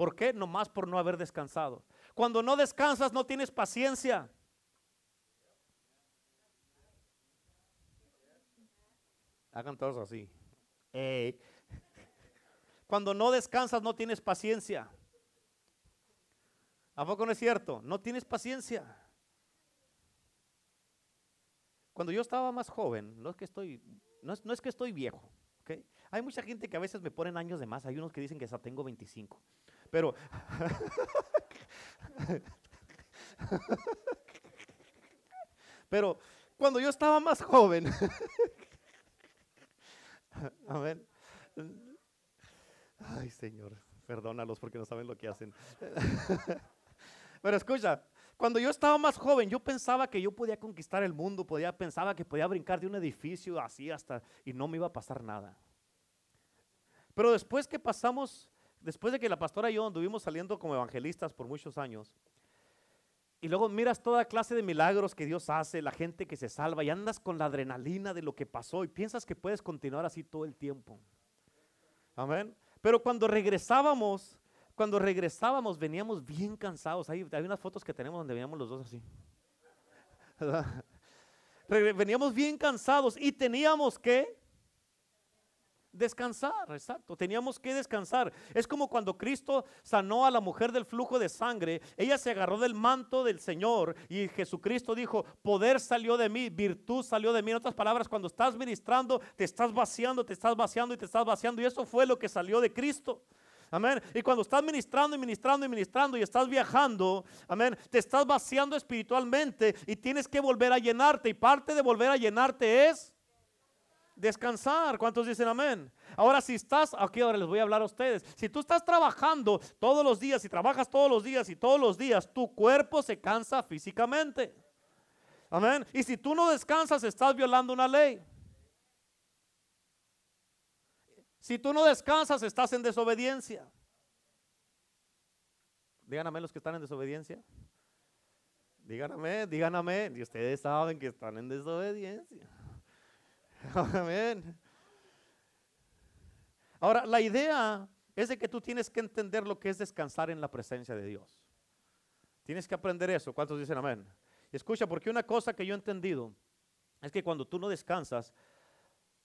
¿Por qué? Nomás por no haber descansado. Cuando no descansas, no tienes paciencia. Hagan todos así. Cuando no descansas, no tienes paciencia. ¿A poco no es cierto? No tienes paciencia. Cuando yo estaba más joven, no es que estoy, no es, que estoy viejo, Hay mucha gente que a veces me ponen años de más, hay unos que dicen que ya tengo 25. Pero, pero cuando yo estaba más joven, amén. Ay, Señor, perdónalos porque no saben lo que hacen. Pero escucha, cuando yo estaba más joven, yo pensaba que yo podía conquistar el mundo, podía, pensaba que podía brincar de un edificio así hasta y no me iba a pasar nada. Pero después que pasamos después de que la pastora y yo anduvimos saliendo como evangelistas por muchos años, y luego miras toda clase de milagros que Dios hace, la gente que se salva, y andas con la adrenalina de lo que pasó, y piensas que puedes continuar así todo el tiempo. Amén. Pero cuando regresábamos, cuando regresábamos veníamos bien cansados. Hay, unas fotos que tenemos donde veníamos los dos así. Veníamos bien cansados y teníamos que Descansar, exacto. Teníamos que descansar. Es como cuando Cristo sanó a la mujer del flujo de sangre. Ella se agarró del manto del Señor y Jesucristo dijo, poder salió de mí, virtud salió de mí. En otras palabras, cuando estás ministrando, te estás vaciando, te estás vaciando y te estás vaciando. Y eso fue lo que salió de Cristo. Amén. Y cuando estás ministrando y ministrando y ministrando y estás viajando, amén, te estás vaciando espiritualmente y tienes que volver a llenarte. Y parte de volver a llenarte es descansar. ¿Cuántos dicen amén? Ahora, si estás, aquí ahora les voy a hablar a ustedes. Si tú estás trabajando todos los días y trabajas todos los días y todos los días, tu cuerpo se cansa físicamente. Amén. Y si tú no descansas, estás violando una ley. Si tú no descansas, estás en desobediencia. Díganme los que están en desobediencia. Díganme, díganme. Y ustedes saben que están en desobediencia. Amén. Ahora, la idea es de que tú tienes que entender lo que es descansar en la presencia de Dios. Tienes que aprender eso. ¿Cuántos dicen amén? Escucha, porque una cosa que yo he entendido es que cuando tú no descansas,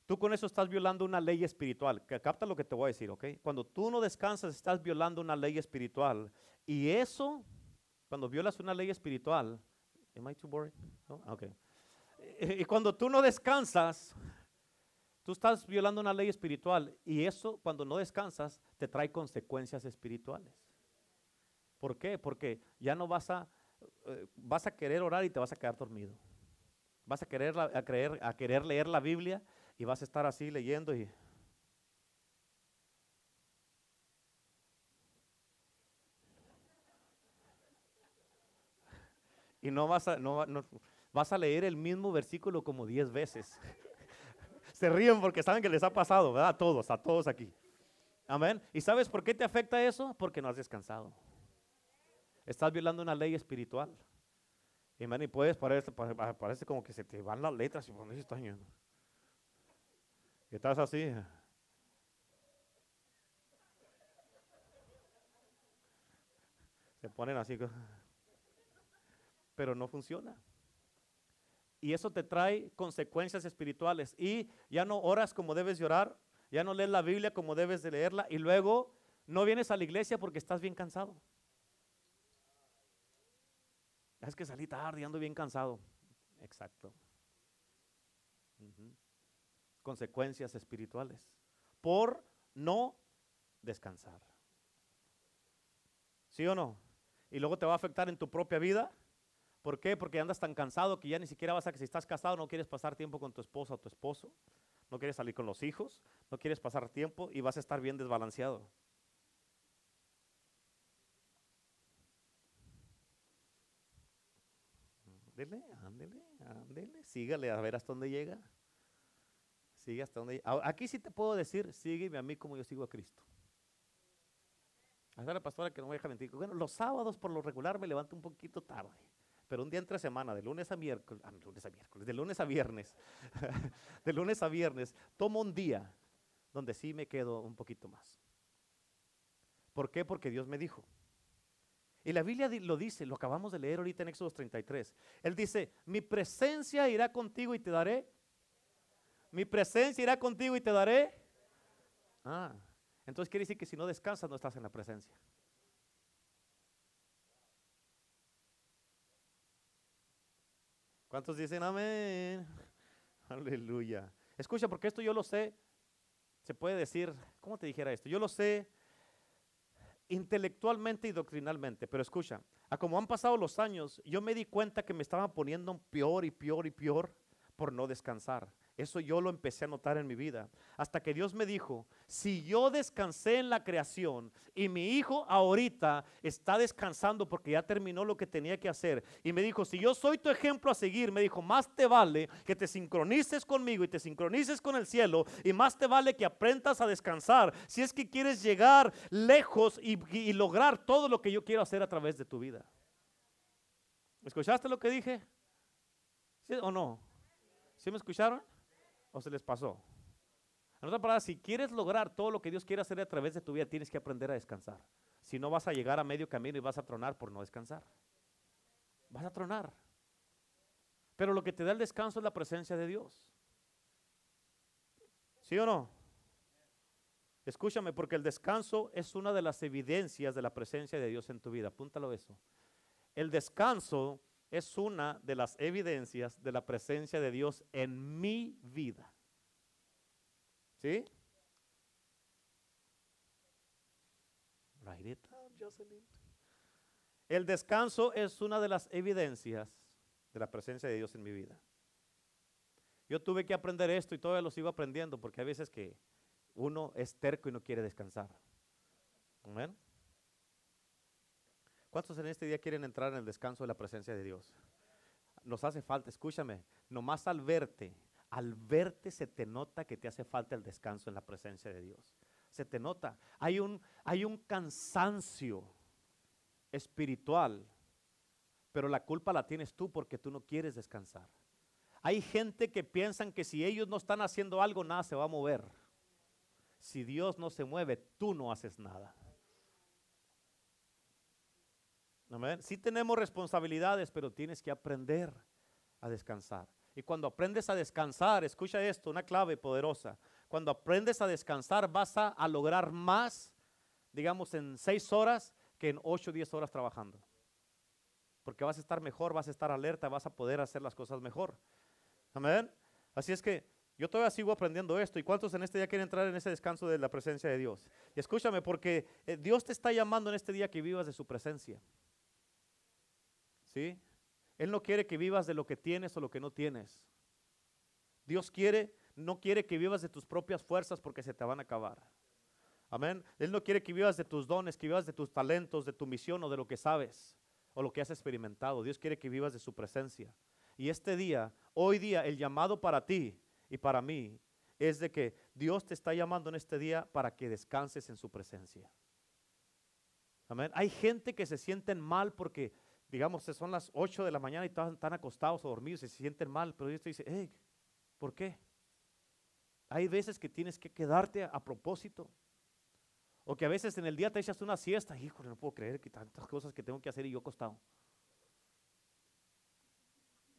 tú con eso estás violando una ley espiritual. Capta lo que te voy a decir, ¿ok? Cuando tú no descansas, estás violando una ley espiritual. Y eso, cuando violas una ley espiritual, ¿am I too boring? No? Okay. Y cuando tú no descansas, tú estás violando una ley espiritual y eso cuando no descansas te trae consecuencias espirituales. ¿Por qué? Porque ya no vas a, eh, vas a querer orar y te vas a quedar dormido. Vas a querer, a, creer, a querer leer la Biblia y vas a estar así leyendo y... Y no vas a, no, vas a leer el mismo versículo como diez veces. Se ríen porque saben que les ha pasado, ¿verdad? A todos, a todos aquí. Amén. ¿Y sabes por qué te afecta eso? Porque no has descansado. Estás violando una ley espiritual. Y, man, y puedes, parece, parece como que se te van las letras y por estás yendo. Y estás así. Se ponen así. Pero no funciona y eso te trae consecuencias espirituales. Y ya no oras como debes de orar, ya no lees la Biblia como debes de leerla y luego no vienes a la iglesia porque estás bien cansado. Es que salí tarde y ando bien cansado. Exacto. Consecuencias espirituales por no descansar. ¿Sí o no? Y luego te va a afectar en tu propia vida. ¿Por qué? Porque andas tan cansado que ya ni siquiera vas a que si estás casado no quieres pasar tiempo con tu esposa o tu esposo, no quieres salir con los hijos, no quieres pasar tiempo y vas a estar bien desbalanceado. Ándele, ándele, ándele, sígale a ver hasta dónde llega. Sigue hasta donde llega. Aquí sí te puedo decir, sígueme a mí como yo sigo a Cristo. A la pastora que no me deja mentir. Bueno, los sábados por lo regular me levanto un poquito tarde. Pero un día entre semana, de lunes a miércoles, ah, lunes a miércoles, de lunes a viernes, de lunes a viernes, tomo un día donde sí me quedo un poquito más. ¿Por qué? Porque Dios me dijo. Y la Biblia lo dice, lo acabamos de leer ahorita en Éxodo 33. Él dice, mi presencia irá contigo y te daré. Mi presencia irá contigo y te daré. Ah, entonces quiere decir que si no descansas no estás en la presencia. ¿Cuántos dicen amén? Aleluya. Escucha, porque esto yo lo sé, se puede decir, ¿cómo te dijera esto? Yo lo sé intelectualmente y doctrinalmente, pero escucha, a como han pasado los años, yo me di cuenta que me estaban poniendo peor y peor y peor por no descansar. Eso yo lo empecé a notar en mi vida. Hasta que Dios me dijo, si yo descansé en la creación y mi hijo ahorita está descansando porque ya terminó lo que tenía que hacer. Y me dijo, si yo soy tu ejemplo a seguir, me dijo, más te vale que te sincronices conmigo y te sincronices con el cielo. Y más te vale que aprendas a descansar. Si es que quieres llegar lejos y, lograr todo lo que yo quiero hacer a través de tu vida. ¿Escuchaste lo que dije? ¿Sí o no? ¿Sí me escucharon? ¿O se les pasó? En otras palabras, si quieres lograr todo lo que Dios quiere hacer a través de tu vida, tienes que aprender a descansar. Si no, vas a llegar a medio camino y vas a tronar por no descansar. Vas a tronar. Pero lo que te da el descanso es la presencia de Dios. ¿Sí o no? Escúchame, porque el descanso es una de las evidencias de la presencia de Dios en tu vida. Apúntalo eso. El descanso es una de las evidencias de la presencia de Dios en mi vida. ¿Sí? El descanso es una de las evidencias de la presencia de Dios en mi vida. Yo tuve que aprender esto y todavía lo sigo aprendiendo porque hay veces que uno es terco y no quiere descansar. Amén. ¿Cuántos en este día quieren entrar en el descanso de la presencia de Dios? Nos hace falta, escúchame, nomás al verte, al verte se te nota que te hace falta el descanso en la presencia de Dios. Se te nota. Hay un, hay un cansancio espiritual, pero la culpa la tienes tú porque tú no quieres descansar. Hay gente que piensan que si ellos no están haciendo algo, nada se va a mover. Si Dios no se mueve, tú no haces nada. Sí tenemos responsabilidades, pero tienes que aprender a descansar. Y cuando aprendes a descansar, escucha esto, una clave poderosa. Cuando aprendes a descansar vas a, lograr más, digamos, en seis horas que en ocho o diez horas trabajando. Porque vas a estar mejor, vas a estar alerta, vas a poder hacer las cosas mejor. Amén. Así es que yo todavía sigo aprendiendo esto. ¿Y cuántos en este día quieren entrar en ese descanso de la presencia de Dios? Y escúchame, porque eh, Dios te está llamando en este día que vivas de su presencia. Él no quiere que vivas de lo que tienes o lo que no tienes. Dios quiere, no quiere que vivas de tus propias fuerzas porque se te van a acabar. Amén. Él no quiere que vivas de tus dones, que vivas de tus talentos, de tu misión o de lo que sabes o lo que has experimentado. Dios quiere que vivas de su presencia. Y este día, hoy día, el llamado para ti y para mí es de que Dios te está llamando en este día para que descanses en su presencia. Amén. Hay gente que se sienten mal porque digamos, son las 8 de la mañana y están, acostados o dormidos y se sienten mal, pero Dios te dice, hey, ¿por qué? Hay veces que tienes que quedarte a, propósito. O que a veces en el día te echas una siesta, híjole, no puedo creer que tantas cosas que tengo que hacer y yo acostado.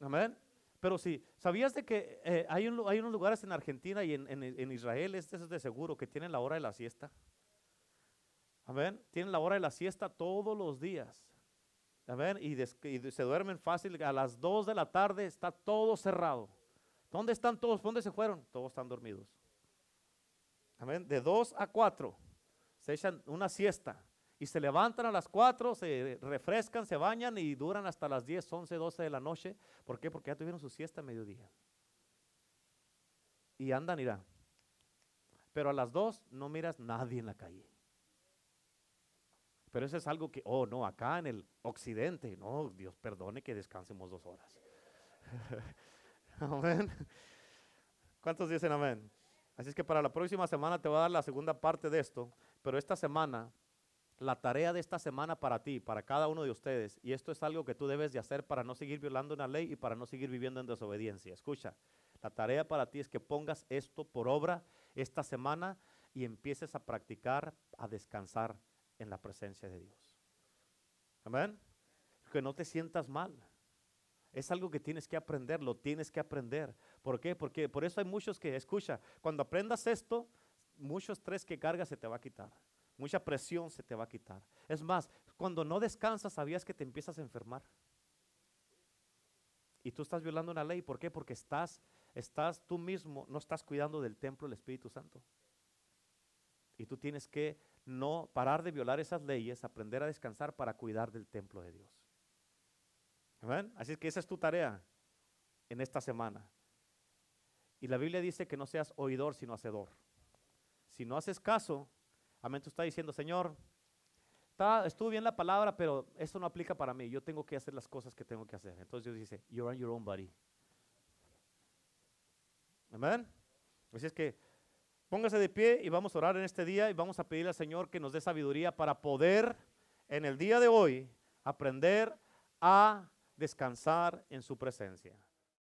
Amén. Pero sí, ¿sabías de que eh, hay, hay, unos lugares en Argentina y en, en, Israel, este es de seguro, que tienen la hora de la siesta? Amén. Tienen la hora de la siesta todos los días. Amén. Y, y, se duermen fácil. A las 2 de la tarde está todo cerrado. ¿Dónde están todos? ¿Dónde se fueron? Todos están dormidos. Amén. De 2 a 4 se echan una siesta. y se levantan a las 4, se refrescan, se bañan y duran hasta las 10, 11, 12 de la noche. ¿Por qué? Porque ya tuvieron su siesta a mediodía. Y andan, irá. Pero a las 2 no miras nadie en la calle. Pero eso es algo que, oh no, acá en el occidente, no, Dios perdone que descansemos dos horas. amén. ¿Cuántos dicen amén? Así es que para la próxima semana te voy a dar la segunda parte de esto, pero esta semana la tarea de esta semana para ti, para cada uno de ustedes, y esto es algo que tú debes de hacer para no seguir violando una ley y para no seguir viviendo en desobediencia. Escucha, la tarea para ti es que pongas esto por obra esta semana y empieces a practicar, a descansar en la presencia de Dios. Amén. Que no te sientas mal. Es algo que tienes que aprender, lo tienes que aprender. ¿Por qué? Porque por eso hay muchos que, escucha, cuando aprendas esto, mucho estrés que cargas se te va a quitar. Mucha presión se te va a quitar. Es más, cuando no descansas, sabías que te empiezas a enfermar. Y tú estás violando una ley. ¿Por qué? Porque estás, estás tú mismo, no estás cuidando del templo del Espíritu Santo. Y tú tienes que no parar de violar esas leyes, aprender a descansar para cuidar del templo de Dios. ¿Amén? Así que esa es tu tarea en esta semana. Y la Biblia dice que no seas oidor, sino hacedor. Si no haces caso, Amén. Tú estás diciendo, Señor, está, estuvo bien la palabra, pero eso no aplica para mí. Yo tengo que hacer las cosas que tengo que hacer. Entonces Dios dice, you're on your own body. Amén. Así es que póngase de pie y vamos a orar en este día y vamos a pedirle al Señor que nos dé sabiduría para poder en el día de hoy aprender a descansar en su presencia.